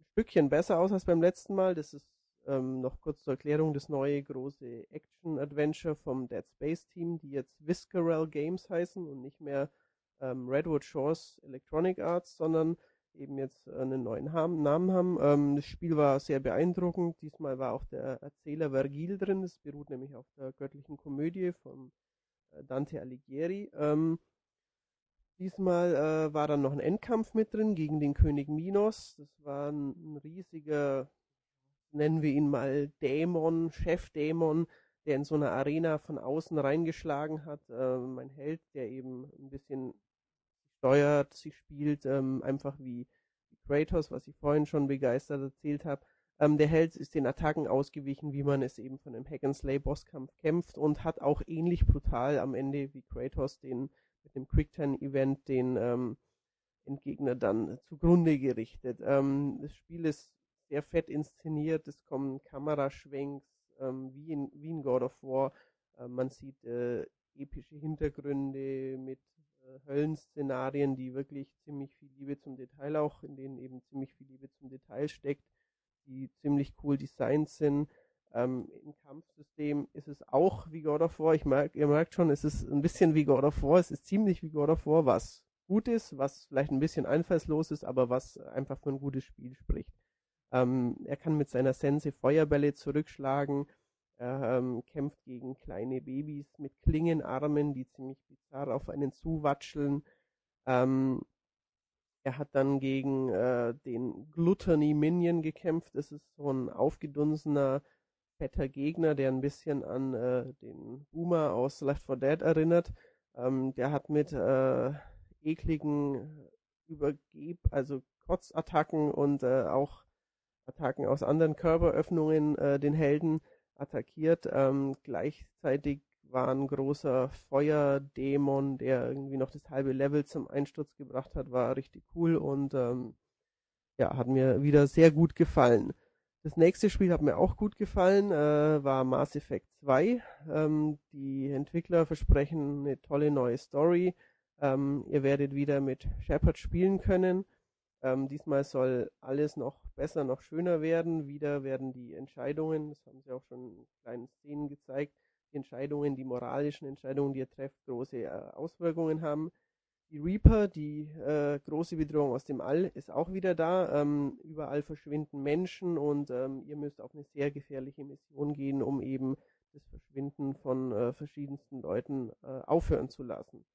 Speaker 1: ein Stückchen besser aus als beim letzten Mal. Das ist ähm, noch kurz zur Erklärung, das neue große Action-Adventure vom Dead Space Team, die jetzt Visceral Games heißen und nicht mehr ähm, Redwood Shores Electronic Arts, sondern eben jetzt einen neuen Namen haben. Ähm, das Spiel war sehr beeindruckend. Diesmal war auch der Erzähler Vergil drin. Das beruht nämlich auf der göttlichen Komödie von äh, Dante Alighieri. Ähm, diesmal äh, war dann noch ein Endkampf mit drin gegen den König Minos. Das war ein, ein riesiger, nennen wir ihn mal Dämon, Chefdämon, der in so einer Arena von außen reingeschlagen hat. Äh, mein Held, der eben ein bisschen steuert, sie spielt, ähm, einfach wie, Kratos, was ich vorhin schon begeistert erzählt habe. Ähm, der Held ist den Attacken ausgewichen, wie man es eben von einem Hack-and-Slay-Bosskampf kämpft und hat auch ähnlich brutal am Ende wie Kratos den mit dem Quicktime-Event den ähm, Endgegner dann zugrunde gerichtet. Ähm, das Spiel ist sehr fett inszeniert, es kommen Kameraschwenks ähm, wie, in, wie in God of War. Äh, man sieht äh, epische Hintergründe mit äh, Höllenszenarien, die wirklich ziemlich viel Liebe zum Detail auch, in denen eben ziemlich viel Liebe zum Detail steckt, die ziemlich cool designt sind. Ähm, Im Kampfsystem ist es auch wie God of War. Ich merk, ihr merkt schon, es ist ein bisschen wie God of War. Es ist ziemlich wie God of War, was gut ist, was vielleicht ein bisschen einfallslos ist, aber was einfach für ein gutes Spiel spricht. Ähm, er kann mit seiner Sense Feuerbälle zurückschlagen. Er ähm, kämpft gegen kleine Babys mit Klingenarmen, die ziemlich bizarr auf einen zuwatscheln. Ähm, er hat dann gegen äh, den Gluttony Minion gekämpft. Das ist so ein aufgedunsener, fetter Gegner, der ein bisschen an äh, den Boomer aus Left 4 Dead erinnert. Ähm, der hat mit äh, ekligen Übergeb, also Kotzattacken und äh, auch Attacken aus anderen Körperöffnungen äh, den Helden attackiert. Ähm, gleichzeitig war ein großer Feuerdämon, der irgendwie noch das halbe Level zum Einsturz gebracht hat, war richtig cool und ähm, ja, hat mir wieder sehr gut gefallen. Das nächste Spiel hat mir auch gut gefallen, äh, war Mass Effect 2. Ähm, die Entwickler versprechen eine tolle neue Story. Ähm, ihr werdet wieder mit Shepard spielen können. Ähm, diesmal soll alles noch besser, noch schöner werden. Wieder werden die Entscheidungen, das haben sie auch schon in kleinen Szenen gezeigt, die Entscheidungen, die moralischen Entscheidungen, die ihr trefft, große äh, Auswirkungen haben. Die Reaper, die äh, große Bedrohung aus dem All, ist auch wieder da. Ähm, überall verschwinden Menschen und ähm, ihr müsst auf eine sehr gefährliche Mission gehen, um eben das Verschwinden von äh, verschiedensten Leuten äh, aufhören zu lassen.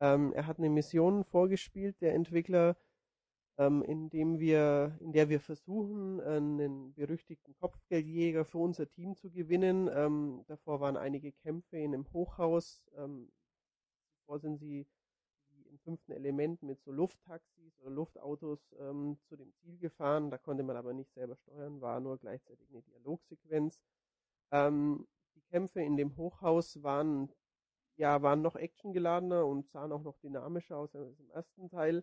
Speaker 1: Ähm, er hat eine Mission vorgespielt, der Entwickler, ähm, indem wir, in der wir versuchen, einen berüchtigten Kopfgeldjäger für unser Team zu gewinnen. Ähm, davor waren einige Kämpfe in einem Hochhaus. Ähm, davor sind sie im fünften Element mit so Lufttaxis oder Luftautos ähm, zu dem Ziel gefahren. Da konnte man aber nicht selber steuern, war nur gleichzeitig eine Dialogsequenz. Ähm, die Kämpfe in dem Hochhaus waren ja waren noch actiongeladener und sahen auch noch dynamischer aus als im ersten Teil.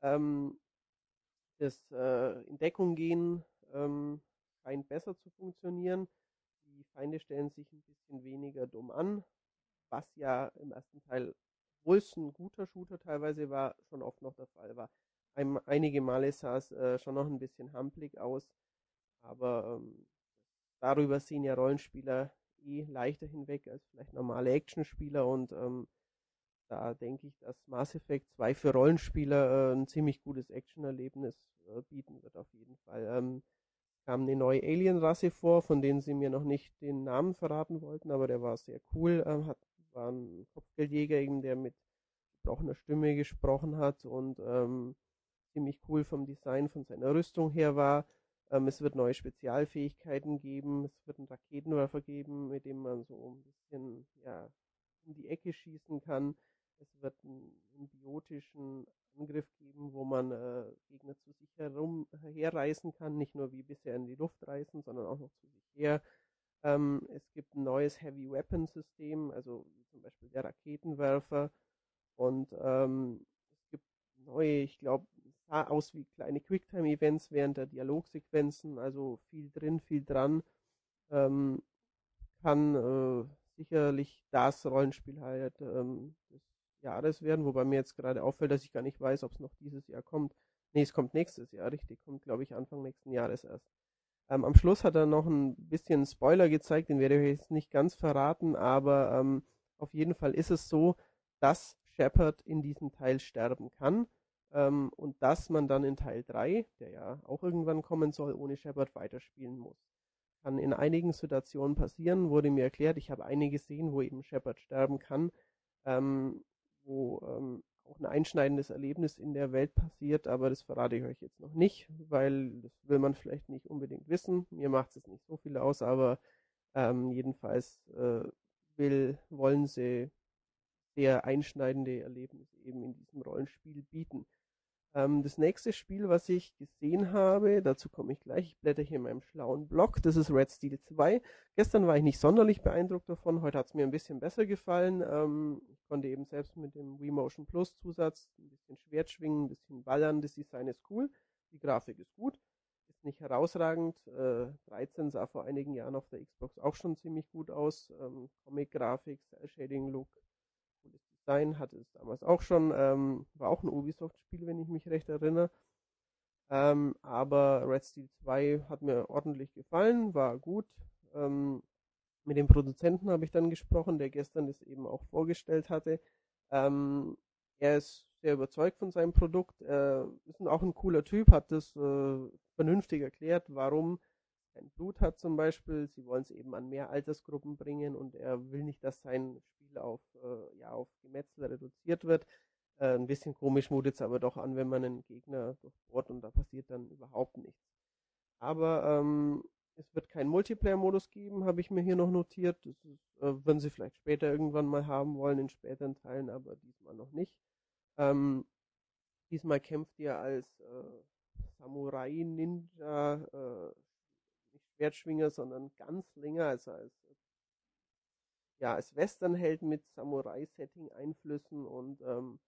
Speaker 1: Ähm, das äh, in Deckung gehen ähm, scheint besser zu funktionieren. Die Feinde stellen sich ein bisschen weniger dumm an, was ja im ersten Teil, obwohl es ein guter Shooter teilweise war, schon oft noch der Fall war. Ein, einige Male sah es äh, schon noch ein bisschen hampelig aus, aber ähm, darüber sehen ja Rollenspieler eh leichter hinweg als vielleicht normale Actionspieler und ähm, da denke ich, dass Mass Effect 2 für Rollenspieler äh, ein ziemlich gutes Action-Erlebnis äh, bieten wird auf jeden Fall. Ähm, kam eine neue Alien-Rasse vor, von denen sie mir noch nicht den Namen verraten wollten, aber der war sehr cool. Ähm, hat, war ein Kopfgeldjäger eben, der mit gebrochener Stimme gesprochen hat und ähm, ziemlich cool vom Design von seiner Rüstung her war. Ähm, es wird neue Spezialfähigkeiten geben, es wird einen Raketenwerfer geben, mit dem man so ein bisschen ja, um die Ecke schießen kann. Es wird einen biotischen Angriff geben, wo man äh, Gegner zu sich herum herreißen kann, nicht nur wie bisher in die Luft reißen, sondern auch noch zu sich her. Ähm, es gibt ein neues Heavy Weapon System, also zum Beispiel der Raketenwerfer. Und ähm, es gibt neue, ich glaube, sah aus wie kleine Quicktime-Events während der Dialogsequenzen, also viel drin, viel dran. Ähm, kann äh, sicherlich das Rollenspiel halt ähm, des Jahres werden, wobei mir jetzt gerade auffällt, dass ich gar nicht weiß, ob es noch dieses Jahr kommt. Nee, es kommt nächstes Jahr, richtig, kommt glaube ich Anfang nächsten Jahres erst. Ähm, am Schluss hat er noch ein bisschen Spoiler gezeigt, den werde ich jetzt nicht ganz verraten, aber ähm, auf jeden Fall ist es so, dass Shepard in diesem Teil sterben kann. ähm, und dass man dann in Teil 3, der ja auch irgendwann kommen soll, ohne Shepard weiterspielen muss. Kann in einigen Situationen passieren, wurde mir erklärt, ich habe einige gesehen, wo eben Shepard sterben kann, ähm, wo ähm, auch ein einschneidendes Erlebnis in der Welt passiert, aber das verrate ich euch jetzt noch nicht, weil das will man vielleicht nicht unbedingt wissen. Mir macht es nicht so viel aus, aber ähm, jedenfalls äh, will, wollen sie sehr einschneidende Erlebnisse eben in diesem Rollenspiel bieten. Ähm, das nächste Spiel, was ich gesehen habe, dazu komme ich gleich, ich blätter hier in meinem schlauen Blog, das ist Red Steel 2. Gestern war ich nicht sonderlich beeindruckt davon, heute hat es mir ein bisschen besser gefallen. Ähm, ich konnte eben selbst mit dem Wii Motion Plus Zusatz ein bisschen Schwert schwingen, ein bisschen ballern, das Design ist cool, die Grafik ist gut, ist nicht herausragend. Äh, 13 sah vor einigen Jahren auf der Xbox auch schon ziemlich gut aus. Ähm, Comic-Grafik, Cell-Shading-Look, Design, hatte es damals auch schon. Ähm, war auch ein Ubisoft-Spiel, wenn ich mich recht erinnere. Ähm, aber Red Steel 2 hat mir ordentlich gefallen, war gut. Ähm, mit dem Produzenten habe ich dann gesprochen, der gestern das eben auch vorgestellt hatte. Ähm, er ist sehr überzeugt von seinem Produkt. Er ist auch ein cooler Typ, hat das äh, vernünftig erklärt, warum kein Blut hat zum Beispiel. Sie wollen es eben an mehr Altersgruppen bringen und er will nicht, dass sein Auf, äh, ja, auf Gemetzel reduziert wird. Äh, ein bisschen komisch mutet es aber doch an, wenn man einen Gegner durchbohrt und da passiert dann überhaupt nichts. Aber ähm, es wird keinen Multiplayer-Modus geben, habe ich mir hier noch notiert. Das ist, äh, würden sie vielleicht später irgendwann mal haben wollen, in späteren Teilen, aber diesmal noch nicht. Ähm, diesmal kämpft ihr als äh, Samurai, Ninja, äh, nicht Schwertschwinger, sondern Ganzlinger, also als ja, als Westernheld mit Samurai-Setting-Einflüssen und ähm,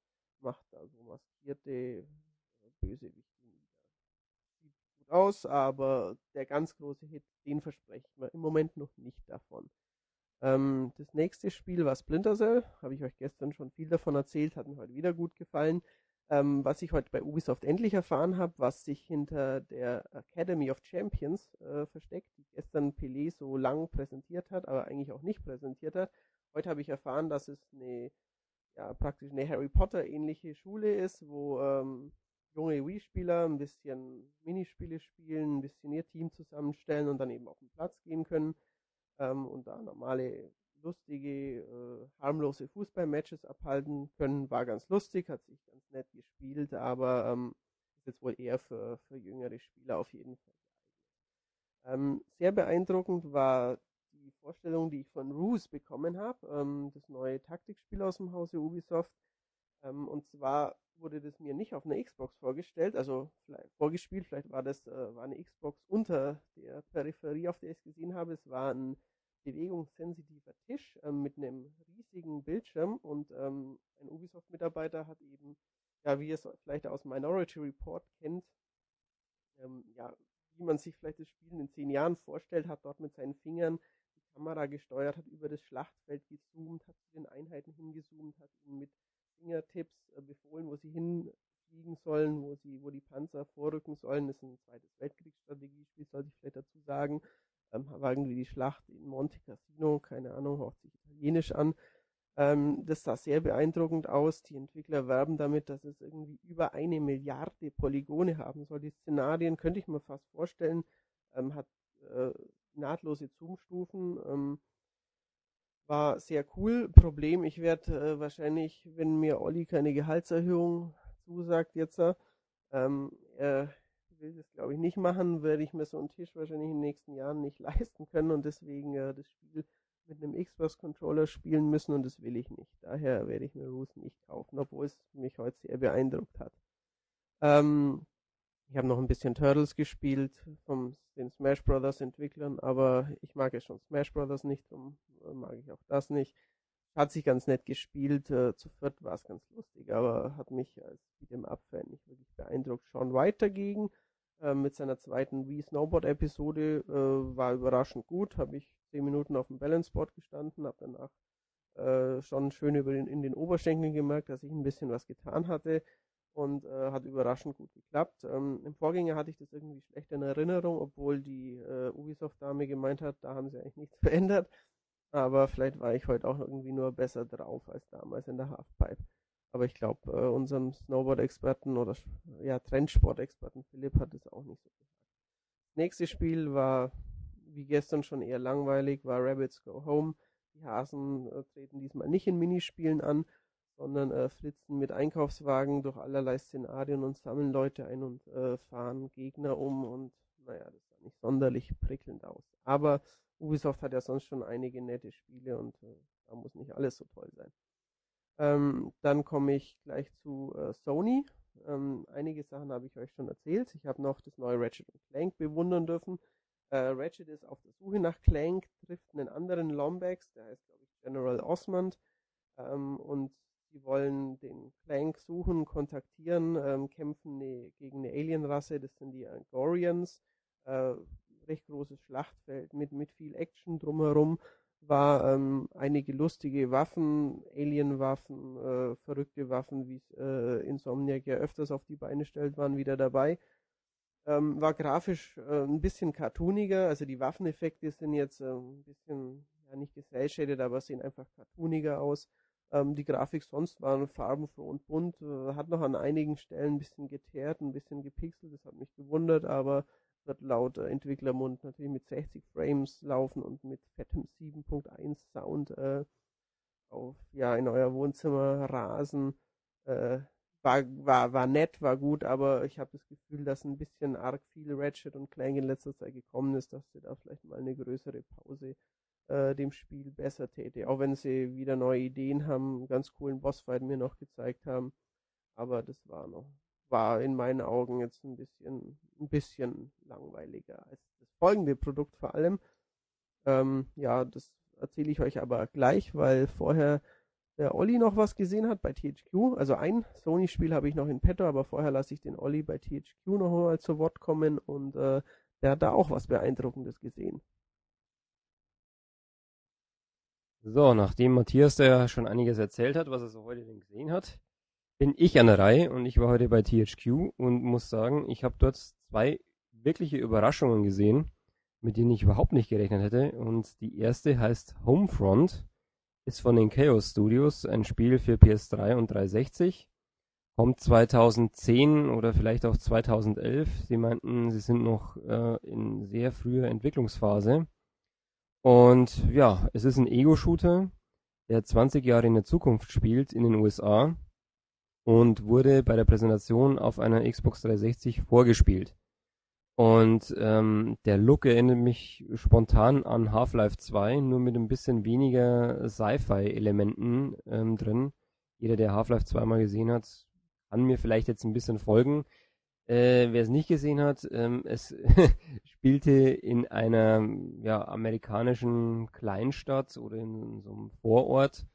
Speaker 1: macht da so maskierte äh, Bösewichte nieder. Sieht gut aus, aber der ganz große Hit, den verspreche ich mir im Moment noch nicht davon. Ähm, das nächste Spiel war Splinter Cell, habe ich euch gestern schon viel davon erzählt, hat mir heute wieder gut gefallen. Ähm, was ich heute bei Ubisoft endlich erfahren habe, was sich hinter der Academy of Champions äh, versteckt, die gestern Pelé so lang präsentiert hat, aber eigentlich auch nicht präsentiert hat. Heute habe ich erfahren, dass es eine ja, praktisch eine Harry Potter ähnliche Schule ist, wo ähm, junge Wii-Spieler ein bisschen Minispiele spielen, ein bisschen ihr Team zusammenstellen und dann eben auf den Platz gehen können ähm, und da normale, lustige, äh, harmlose Fußballmatches abhalten können. War ganz lustig, hat sich ganz nett gespielt, aber ähm, ist jetzt wohl eher für, für jüngere Spieler auf jeden Fall Ähm, sehr beeindruckend war die Vorstellung, die ich von Ruse bekommen habe, ähm, das neue Taktikspiel aus dem Hause Ubisoft. Ähm, und zwar wurde das mir nicht auf einer Xbox vorgestellt, also vielleicht vorgespielt, vielleicht war das äh, war eine Xbox unter der Peripherie, auf der ich es gesehen habe. Es war ein bewegungssensitiver Tisch ähm, mit einem riesigen Bildschirm und ähm, ein Ubisoft-Mitarbeiter hat eben, ja, wie ihr es vielleicht aus Minority Report kennt, ähm, ja, wie man sich vielleicht das Spiel in zehn Jahren vorstellt, hat dort mit seinen Fingern die Kamera gesteuert, hat über das Schlachtfeld gezoomt, hat zu den Einheiten hingezoomt, hat ihnen mit Fingertipps äh, befohlen, wo sie hinfliegen sollen, wo sie, wo die Panzer vorrücken sollen. Das ist ein zweites Weltkriegsstrategiespiel, sollte ich vielleicht dazu sagen. Ähm, war irgendwie die Schlacht in Monte Cassino, keine Ahnung, hört sich italienisch an. Ähm, das sah sehr beeindruckend aus. Die Entwickler werben damit, dass es irgendwie über eine Milliarde Polygone haben soll. Die Szenarien könnte ich mir fast vorstellen, ähm, hat äh, nahtlose Zoomstufen. Ähm, war sehr cool. Problem, ich werde äh, wahrscheinlich, wenn mir Olli keine Gehaltserhöhung zusagt jetzt, ähm, er will das glaube ich nicht machen, werde ich mir so einen Tisch wahrscheinlich in den nächsten Jahren nicht leisten können und deswegen äh, das Spiel mit einem Xbox-Controller spielen müssen und das will ich nicht. Daher werde ich mir Ruse nicht kaufen, obwohl es mich heute sehr beeindruckt hat. Ähm, ich habe noch ein bisschen Turtles gespielt von den Smash Brothers Entwicklern, aber ich mag ja schon Smash Brothers nicht, darum äh, mag ich auch das nicht. Hat sich ganz nett gespielt, äh, zu viert war es ganz lustig, aber hat mich als Beat'em Up-Fan nicht wirklich beeindruckt. Sean White dagegen, äh, mit seiner zweiten Wii Snowboard Episode, äh, war überraschend gut, habe ich zehn Minuten auf dem Balance Board gestanden, habe danach äh, schon schön über den, in den Oberschenkeln gemerkt, dass ich ein bisschen was getan hatte und äh, hat überraschend gut geklappt. Ähm, Im Vorgänger hatte ich das irgendwie schlecht in Erinnerung, obwohl die äh, Ubisoft-Dame gemeint hat, da haben sie eigentlich nichts verändert. Aber vielleicht war ich heute auch irgendwie nur besser drauf als damals in der Halfpipe. Aber ich glaube, äh, unserem Snowboard-Experten oder ja, Trendsport-Experten Philipp hat es auch nicht so gesagt. Nächstes Spiel war, wie gestern schon eher langweilig, war Rabbits Go Home. Die Hasen äh, treten diesmal nicht in Minispielen an, sondern äh, flitzen mit Einkaufswagen durch allerlei Szenarien und sammeln Leute ein und äh, fahren Gegner um und naja, das sah nicht sonderlich prickelnd aus. Aber Ubisoft hat ja sonst schon einige nette Spiele und äh, da muss nicht alles so toll sein. Ähm, dann komme ich gleich zu äh, Sony. Ähm, einige Sachen habe ich euch schon erzählt. Ich habe noch das neue Ratchet Clank bewundern dürfen. Äh, Ratchet ist auf der Suche nach Clank, trifft einen anderen Lombax, der heißt glaube ich General Osmond. Ähm, und die wollen den Clank suchen, kontaktieren, ähm, kämpfen ne, gegen eine Alienrasse, das sind die Angorians. Äh, recht großes Schlachtfeld mit, mit viel Action drumherum. War ähm, einige lustige Waffen, Alienwaffen, äh, verrückte Waffen, wie es äh, Insomniac ja öfters auf die Beine stellt, waren wieder dabei. Ähm, war grafisch äh, ein bisschen cartooniger, also die Waffeneffekte sind jetzt äh, ein bisschen, ja nicht gesellschädet, aber sehen einfach cartooniger aus. Ähm, die Grafik sonst war farbenfroh und bunt, äh, hat noch an einigen Stellen ein bisschen geteert, ein bisschen gepixelt, das hat mich gewundert, aber wird laut äh, Entwicklermund natürlich mit 60 Frames laufen und mit fettem 7.1 Sound äh, auf ja in euer Wohnzimmer rasen. Äh, war, war, war nett, war gut, aber ich habe das Gefühl, dass ein bisschen arg viel Ratchet und Clank in letzter Zeit gekommen ist, dass sie da vielleicht mal eine größere Pause äh, dem Spiel besser täte. Auch wenn sie wieder neue Ideen haben, einen ganz coolen Bossfight mir noch gezeigt haben. Aber das war noch, war in meinen Augen jetzt ein bisschen, ein bisschen langweiliger als das folgende Produkt vor allem. Ähm, ja, das erzähle ich euch aber gleich, weil vorher der Olli noch was gesehen hat bei THQ. Also ein Sony-Spiel habe ich noch in petto, aber vorher lasse ich den Olli bei THQ noch mal zu Wort kommen und äh, der hat da auch was Beeindruckendes gesehen.
Speaker 2: So, nachdem Matthias da schon einiges erzählt hat, was er so heute denn gesehen hat, bin ich an der Reihe und ich war heute bei THQ und muss sagen, ich habe dort zwei wirkliche Überraschungen gesehen, mit denen ich überhaupt nicht gerechnet hätte. Und die erste heißt Homefront, ist von den Chaos Studios, ein Spiel für PS3 und 360. Kommt 2010 oder vielleicht auch 2011. Sie meinten, sie sind noch äh, in sehr früher Entwicklungsphase. Und ja, es ist ein Ego-Shooter, der 20 Jahre in der Zukunft spielt in den USA und wurde bei der Präsentation auf einer Xbox 360 vorgespielt. Und ähm, der Look erinnert mich spontan an Half-Life 2, nur mit ein bisschen weniger Sci-Fi-Elementen ähm, drin. Jeder, der Half-Life 2 mal gesehen hat, kann mir vielleicht jetzt ein bisschen folgen. Äh, Wer es nicht gesehen hat, ähm, es spielte in einer ja, amerikanischen Kleinstadt oder in so einem Vorort.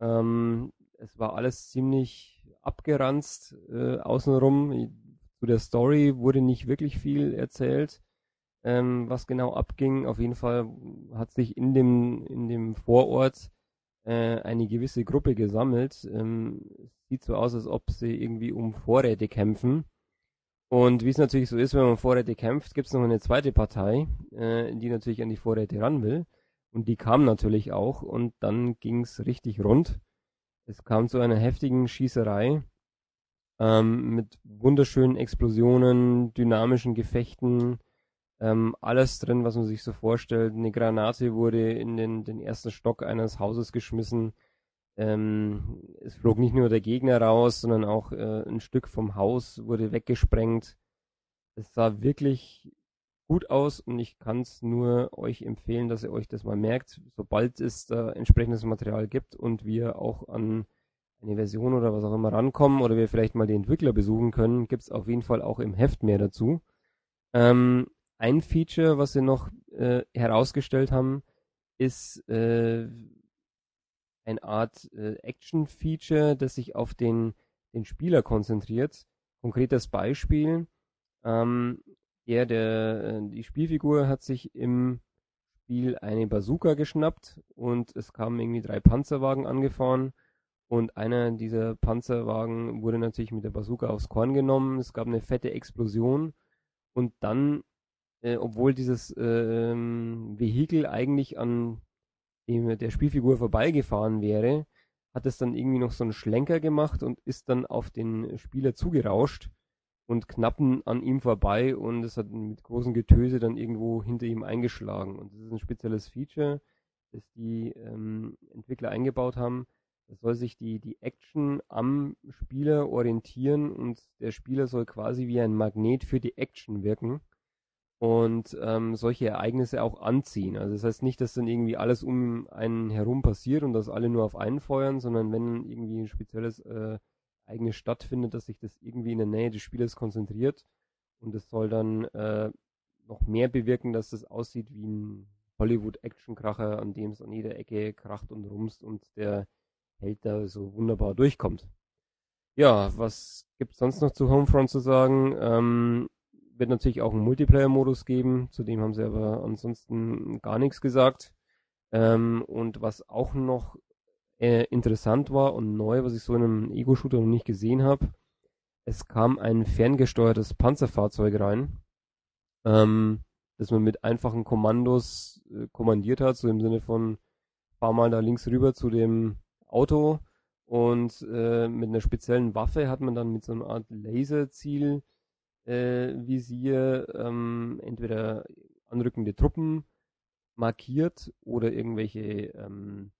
Speaker 2: Ähm, es war alles ziemlich abgeranzt äh, außenrum. Zu der Story wurde nicht wirklich viel erzählt, ähm, was genau abging. Auf jeden Fall hat sich in dem, in dem Vorort äh, eine gewisse Gruppe gesammelt. Ähm, sieht so aus, als ob sie irgendwie um Vorräte kämpfen. Und wie es natürlich so ist, wenn man um Vorräte kämpft, gibt es noch eine zweite Partei, äh, die natürlich an die Vorräte ran will. Und die kam natürlich auch und dann ging es richtig rund. Es kam zu einer heftigen Schießerei ähm, mit wunderschönen Explosionen, dynamischen Gefechten, ähm, alles drin, was man sich so vorstellt. Eine Granate wurde in den, den ersten Stock eines Hauses geschmissen. Ähm, es flog nicht nur der Gegner raus, sondern auch äh, ein Stück vom Haus wurde weggesprengt. Es sah wirklich gut aus und ich kann es nur euch empfehlen, dass ihr euch das mal merkt, sobald es da entsprechendes Material gibt und wir auch an eine Version oder was auch immer rankommen oder wir vielleicht mal die Entwickler besuchen können, gibt es auf jeden Fall auch im Heft mehr dazu. Ähm, ein Feature, was sie noch äh, herausgestellt haben, ist äh, eine Art äh, Action-Feature, das sich auf den, den Spieler konzentriert. Konkretes Beispiel, ähm, er, der, äh, die Spielfigur hat sich im Spiel eine Bazooka geschnappt und es kamen irgendwie drei Panzerwagen angefahren. Und einer dieser Panzerwagen wurde natürlich mit der Bazooka aufs Korn genommen. Es gab eine fette Explosion. Und dann, äh, obwohl dieses äh, Vehikel eigentlich an dem, der Spielfigur vorbeigefahren wäre, hat es dann irgendwie noch so einen Schlenker gemacht und ist dann auf den Spieler zugerauscht und knappen an ihm vorbei und es hat mit großem Getöse dann irgendwo hinter ihm eingeschlagen. Und das ist ein spezielles Feature, das die ähm, Entwickler eingebaut haben. Da soll sich die, die Action am Spieler orientieren und der Spieler soll quasi wie ein Magnet für die Action wirken und ähm, solche Ereignisse auch anziehen. Also das heißt nicht, dass dann irgendwie alles um einen herum passiert und dass alle nur auf einen feuern, sondern wenn irgendwie ein spezielles äh, Ereignis stattfindet, dass sich das irgendwie in der Nähe des Spielers konzentriert und es soll dann äh, noch mehr bewirken, dass das aussieht wie ein Hollywood-Action-Kracher, an dem es an jeder Ecke kracht und rumst und der Held da so wunderbar durchkommt. Ja, was gibt's sonst noch zu Homefront zu sagen? Ähm, wird natürlich auch einen Multiplayer-Modus geben, zu dem haben sie aber ansonsten gar nichts gesagt. Ähm, und was auch noch äh, interessant war und neu, was ich so in einem Ego-Shooter noch nicht gesehen habe, es kam ein ferngesteuertes Panzerfahrzeug rein, ähm, das man mit einfachen Kommandos äh, kommandiert hat, so im Sinne von fahr mal da links rüber zu dem Auto und äh, mit einer speziellen Waffe hat man dann mit so einer Art Laserziel äh, Visier ähm, entweder anrückende Truppen markiert oder irgendwelche ähm,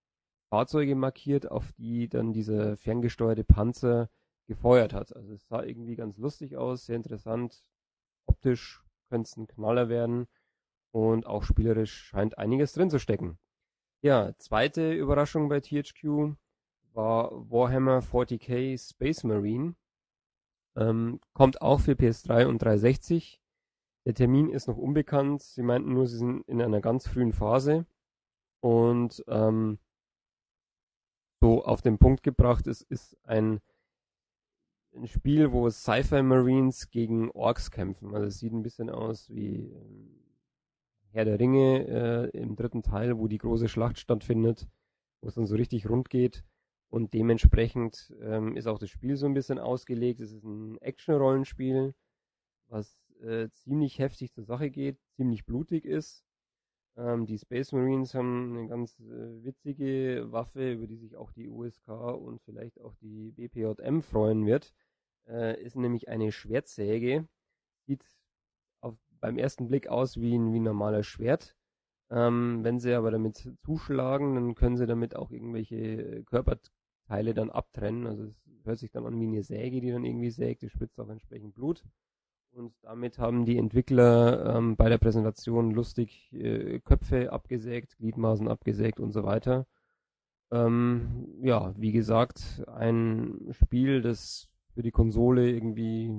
Speaker 2: Fahrzeuge markiert, auf die dann dieser ferngesteuerte Panzer gefeuert hat. Also es sah irgendwie ganz lustig aus, sehr interessant. Optisch könnte es ein Knaller werden und auch spielerisch scheint einiges drin zu stecken. Ja, zweite Überraschung bei THQ war Warhammer 40k Space Marine. Ähm, kommt auch für PS3 und 360. Der Termin ist noch unbekannt. Sie meinten nur, sie sind in einer ganz frühen Phase. Und ähm, so auf den Punkt gebracht ist, ist ein, ein Spiel, wo Sci-Fi Marines gegen Orks kämpfen. Also es sieht ein bisschen aus wie ähm, Herr der Ringe äh, im dritten Teil, wo die große Schlacht stattfindet, wo es dann so richtig rund geht. Und dementsprechend ähm, ist auch das Spiel so ein bisschen ausgelegt. Es ist ein Action-Rollenspiel, was äh, ziemlich heftig zur Sache geht, ziemlich blutig ist. Ähm, die Space Marines haben eine ganz äh, witzige Waffe, über die sich auch die USK und vielleicht auch die BPJM freuen wird. Äh, ist nämlich eine Schwertsäge. Sieht auf, beim ersten Blick aus wie ein, wie ein normales Schwert. Ähm, wenn sie aber damit zuschlagen, dann können sie damit auch irgendwelche Körper, Teile dann abtrennen. Also es hört sich dann an wie eine Säge, die dann irgendwie sägt, die spritzt auch entsprechend Blut. Und damit haben die Entwickler ähm, bei der Präsentation lustig äh, Köpfe abgesägt, Gliedmaßen abgesägt und so weiter. Ähm, ja, wie gesagt, ein Spiel, das für die Konsole irgendwie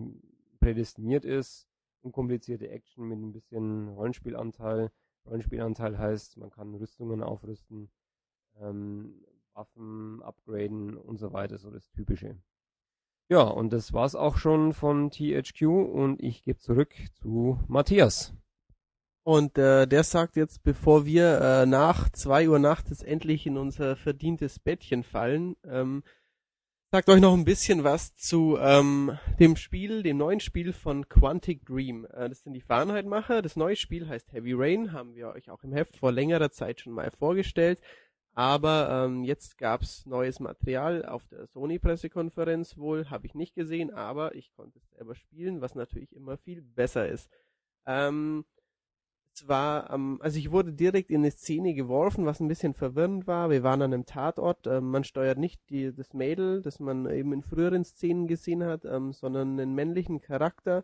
Speaker 2: prädestiniert ist. Unkomplizierte Action mit ein bisschen Rollenspielanteil. Rollenspielanteil heißt, man kann Rüstungen aufrüsten. Ähm, Waffen upgraden und so weiter, so das Typische. Ja, und das war's auch schon von THQ und ich gebe zurück zu Matthias.
Speaker 1: Und äh, der sagt jetzt, bevor wir äh, nach zwei Uhr nachts endlich in unser verdientes Bettchen fallen, ähm, sagt euch noch ein bisschen was zu ähm, dem Spiel, dem neuen Spiel von Quantic Dream. Äh, das sind die Fahrenheit-Macher. Das neue Spiel heißt Heavy Rain, haben wir euch auch im Heft vor längerer Zeit schon mal vorgestellt. Aber ähm, jetzt gab's neues Material auf der Sony-Pressekonferenz wohl, habe ich nicht gesehen, aber ich konnte es selber spielen, was natürlich immer viel besser ist. Ähm, zwar, ähm, also ich wurde direkt in eine Szene geworfen, was ein bisschen verwirrend war. Wir waren an einem Tatort. Ähm, man steuert nicht die, das Mädel, das man eben in früheren Szenen gesehen hat, ähm, sondern einen männlichen Charakter.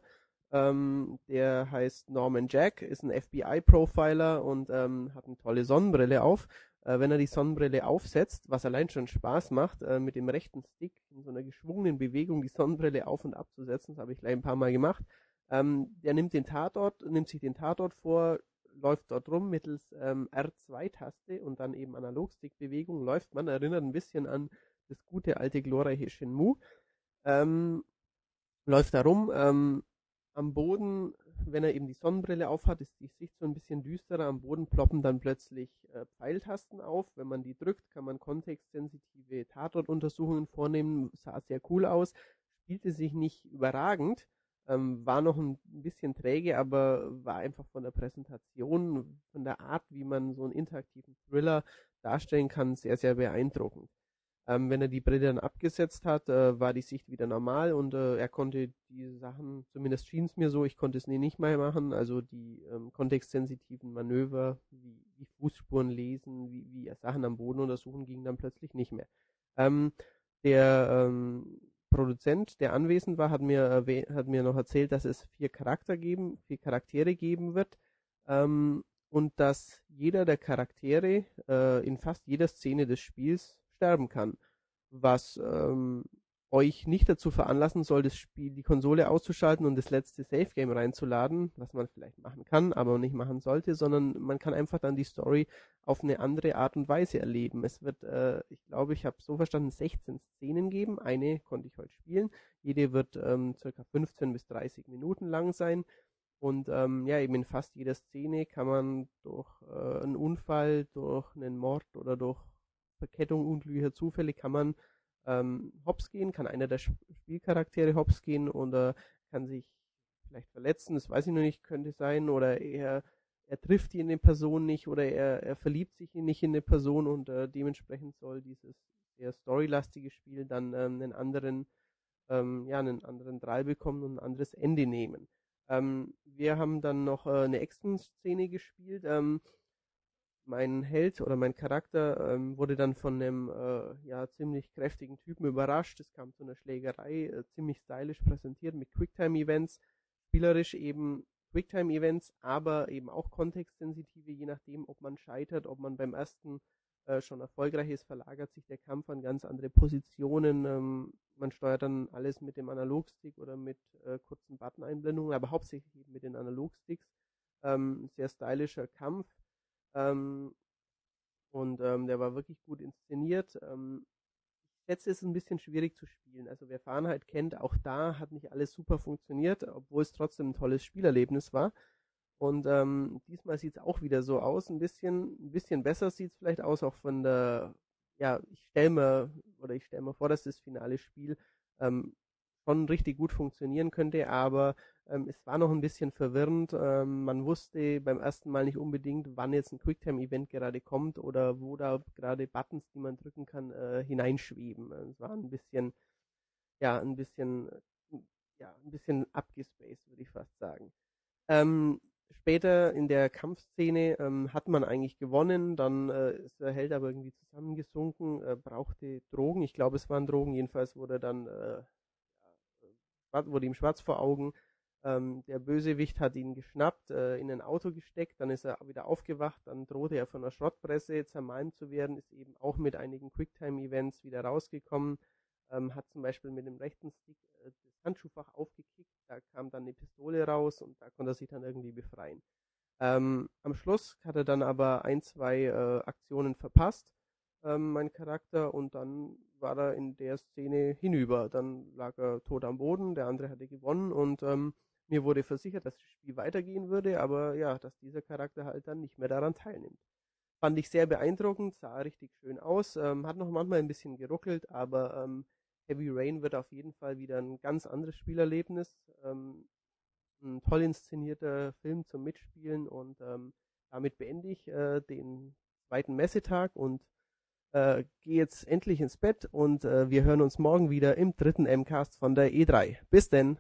Speaker 1: Ähm, der heißt Norman Jack, ist ein FBI-Profiler und ähm, hat eine tolle Sonnenbrille auf äh, wenn er die Sonnenbrille aufsetzt, was allein schon Spaß macht, äh, mit dem rechten Stick in so einer geschwungenen Bewegung die Sonnenbrille auf und abzusetzen, das habe ich gleich ein paar Mal gemacht. Ähm, der nimmt den Tatort, nimmt sich den Tatort vor, läuft dort rum mittels ähm, R2-Taste und dann eben Analogstick-Bewegung läuft man, erinnert ein bisschen an das gute alte glorreiche Shenmue. Ähm, läuft da rum, ähm, am Boden, wenn er eben die Sonnenbrille aufhat, ist die Sicht so ein bisschen düsterer. Am Boden ploppen dann plötzlich äh, Pfeiltasten auf. Wenn man die drückt, kann man kontextsensitive Tatortuntersuchungen vornehmen. Sah sehr cool aus. Spielte sich nicht überragend. Ähm, war noch ein bisschen träge, aber war einfach von der Präsentation, von der Art, wie man so einen interaktiven Thriller darstellen kann, sehr, sehr beeindruckend. Ähm, wenn er die Brille dann abgesetzt hat, äh, war die Sicht wieder normal und äh, er konnte die Sachen, zumindest schien es mir so, ich konnte es nie nicht mehr machen, also die ähm, kontextsensitiven Manöver, wie, wie Fußspuren lesen, wie, wie Sachen am Boden untersuchen, gingen dann plötzlich nicht mehr. Ähm, der ähm, Produzent, der anwesend war, hat mir, hat mir noch erzählt, dass es vier Charakter geben, vier Charaktere geben wird ähm, und dass jeder der Charaktere äh, in fast jeder Szene des Spiels sterben kann, was ähm, euch nicht dazu veranlassen soll, das Spiel, die Konsole auszuschalten und das letzte Save Game reinzuladen, was man vielleicht machen kann, aber nicht machen sollte, sondern man kann einfach dann die Story auf eine andere Art und Weise erleben. Es wird, äh, ich glaube, ich habe so verstanden, 16 Szenen geben. Eine konnte ich heute spielen. Jede wird ähm, circa 15 bis 30 Minuten lang sein. Und ähm, ja, eben in fast jeder Szene kann man durch äh, einen Unfall, durch einen Mord oder durch Verkettung unglücklicher Zufälle kann man ähm, hops gehen, kann einer der Spielcharaktere hops gehen oder kann sich vielleicht verletzen, das weiß ich noch nicht, könnte sein, oder er, er trifft die in eine Person nicht oder er, er verliebt sich nicht in eine Person und äh, dementsprechend soll dieses sehr storylastige Spiel dann ähm, einen anderen, ähm, ja, einen anderen Drall bekommen und ein anderes Ende nehmen. Ähm, wir haben dann noch äh, eine Action-Szene gespielt. Ähm, mein Held oder mein Charakter ähm, wurde dann von einem äh, ja ziemlich kräftigen Typen überrascht. Es kam zu einer Schlägerei, äh, ziemlich stylisch präsentiert mit Quicktime-Events, spielerisch eben Quicktime-Events, aber eben auch kontextsensitive, je nachdem, ob man scheitert, ob man beim ersten äh, schon erfolgreich ist, verlagert sich der Kampf an ganz andere Positionen. Ähm, man steuert dann alles mit dem Analogstick oder mit äh, kurzen Button-Einblendungen, aber hauptsächlich eben mit den Analogsticks. Ähm, sehr stylischer Kampf ähm, und ähm, der war wirklich gut inszeniert. Ähm, jetzt ist es ein bisschen schwierig zu spielen. Also wer Fahrenheit kennt, auch da hat nicht alles super funktioniert, obwohl es trotzdem ein tolles Spielerlebnis war. Und ähm, diesmal sieht es auch wieder so aus, ein bisschen, ein bisschen besser sieht es vielleicht aus, auch von der, ja, ich stelle mir, oder ich stelle mir vor, dass das finale Spiel ähm, schon richtig gut funktionieren könnte, aber ähm, es war noch ein bisschen verwirrend. Ähm, man wusste beim ersten Mal nicht unbedingt, wann jetzt ein Quicktime-Event gerade kommt oder wo da gerade Buttons, die man drücken kann, äh, hineinschweben. Es war ein bisschen, ja, ein bisschen, ja, ein bisschen abgespaced, würde ich fast sagen. Ähm, später in der Kampfszene ähm, hat man eigentlich gewonnen, dann äh, ist der Held aber irgendwie zusammengesunken, äh, brauchte Drogen, ich glaube es waren Drogen, jedenfalls wurde dann äh, wurde ihm schwarz vor Augen. Ähm, der Bösewicht hat ihn geschnappt, äh, in ein Auto gesteckt, dann ist er wieder aufgewacht, dann drohte er von der Schrottpresse zermalmt zu werden, ist eben auch mit einigen Quicktime-Events wieder rausgekommen, ähm, hat zum Beispiel mit dem rechten Stick äh, das Handschuhfach aufgekickt, da kam dann eine Pistole raus und da konnte er sich dann irgendwie befreien. Ähm, am Schluss hat er dann aber ein, zwei äh, Aktionen verpasst, ähm, mein Charakter, und dann war er in der Szene hinüber. Dann lag er tot am Boden, der andere hatte gewonnen und ähm, mir wurde versichert, dass das Spiel weitergehen würde, aber ja, dass dieser Charakter halt dann nicht mehr daran teilnimmt. Fand ich sehr beeindruckend, sah richtig schön aus, ähm, hat noch manchmal ein bisschen geruckelt, aber ähm, Heavy Rain wird auf jeden Fall wieder ein ganz anderes Spielerlebnis. Ähm, ein toll inszenierter Film zum Mitspielen und ähm, damit beende ich äh, den zweiten Messetag und äh, gehe jetzt endlich ins Bett und äh, wir hören uns morgen wieder im dritten MCAST von der E3. Bis denn!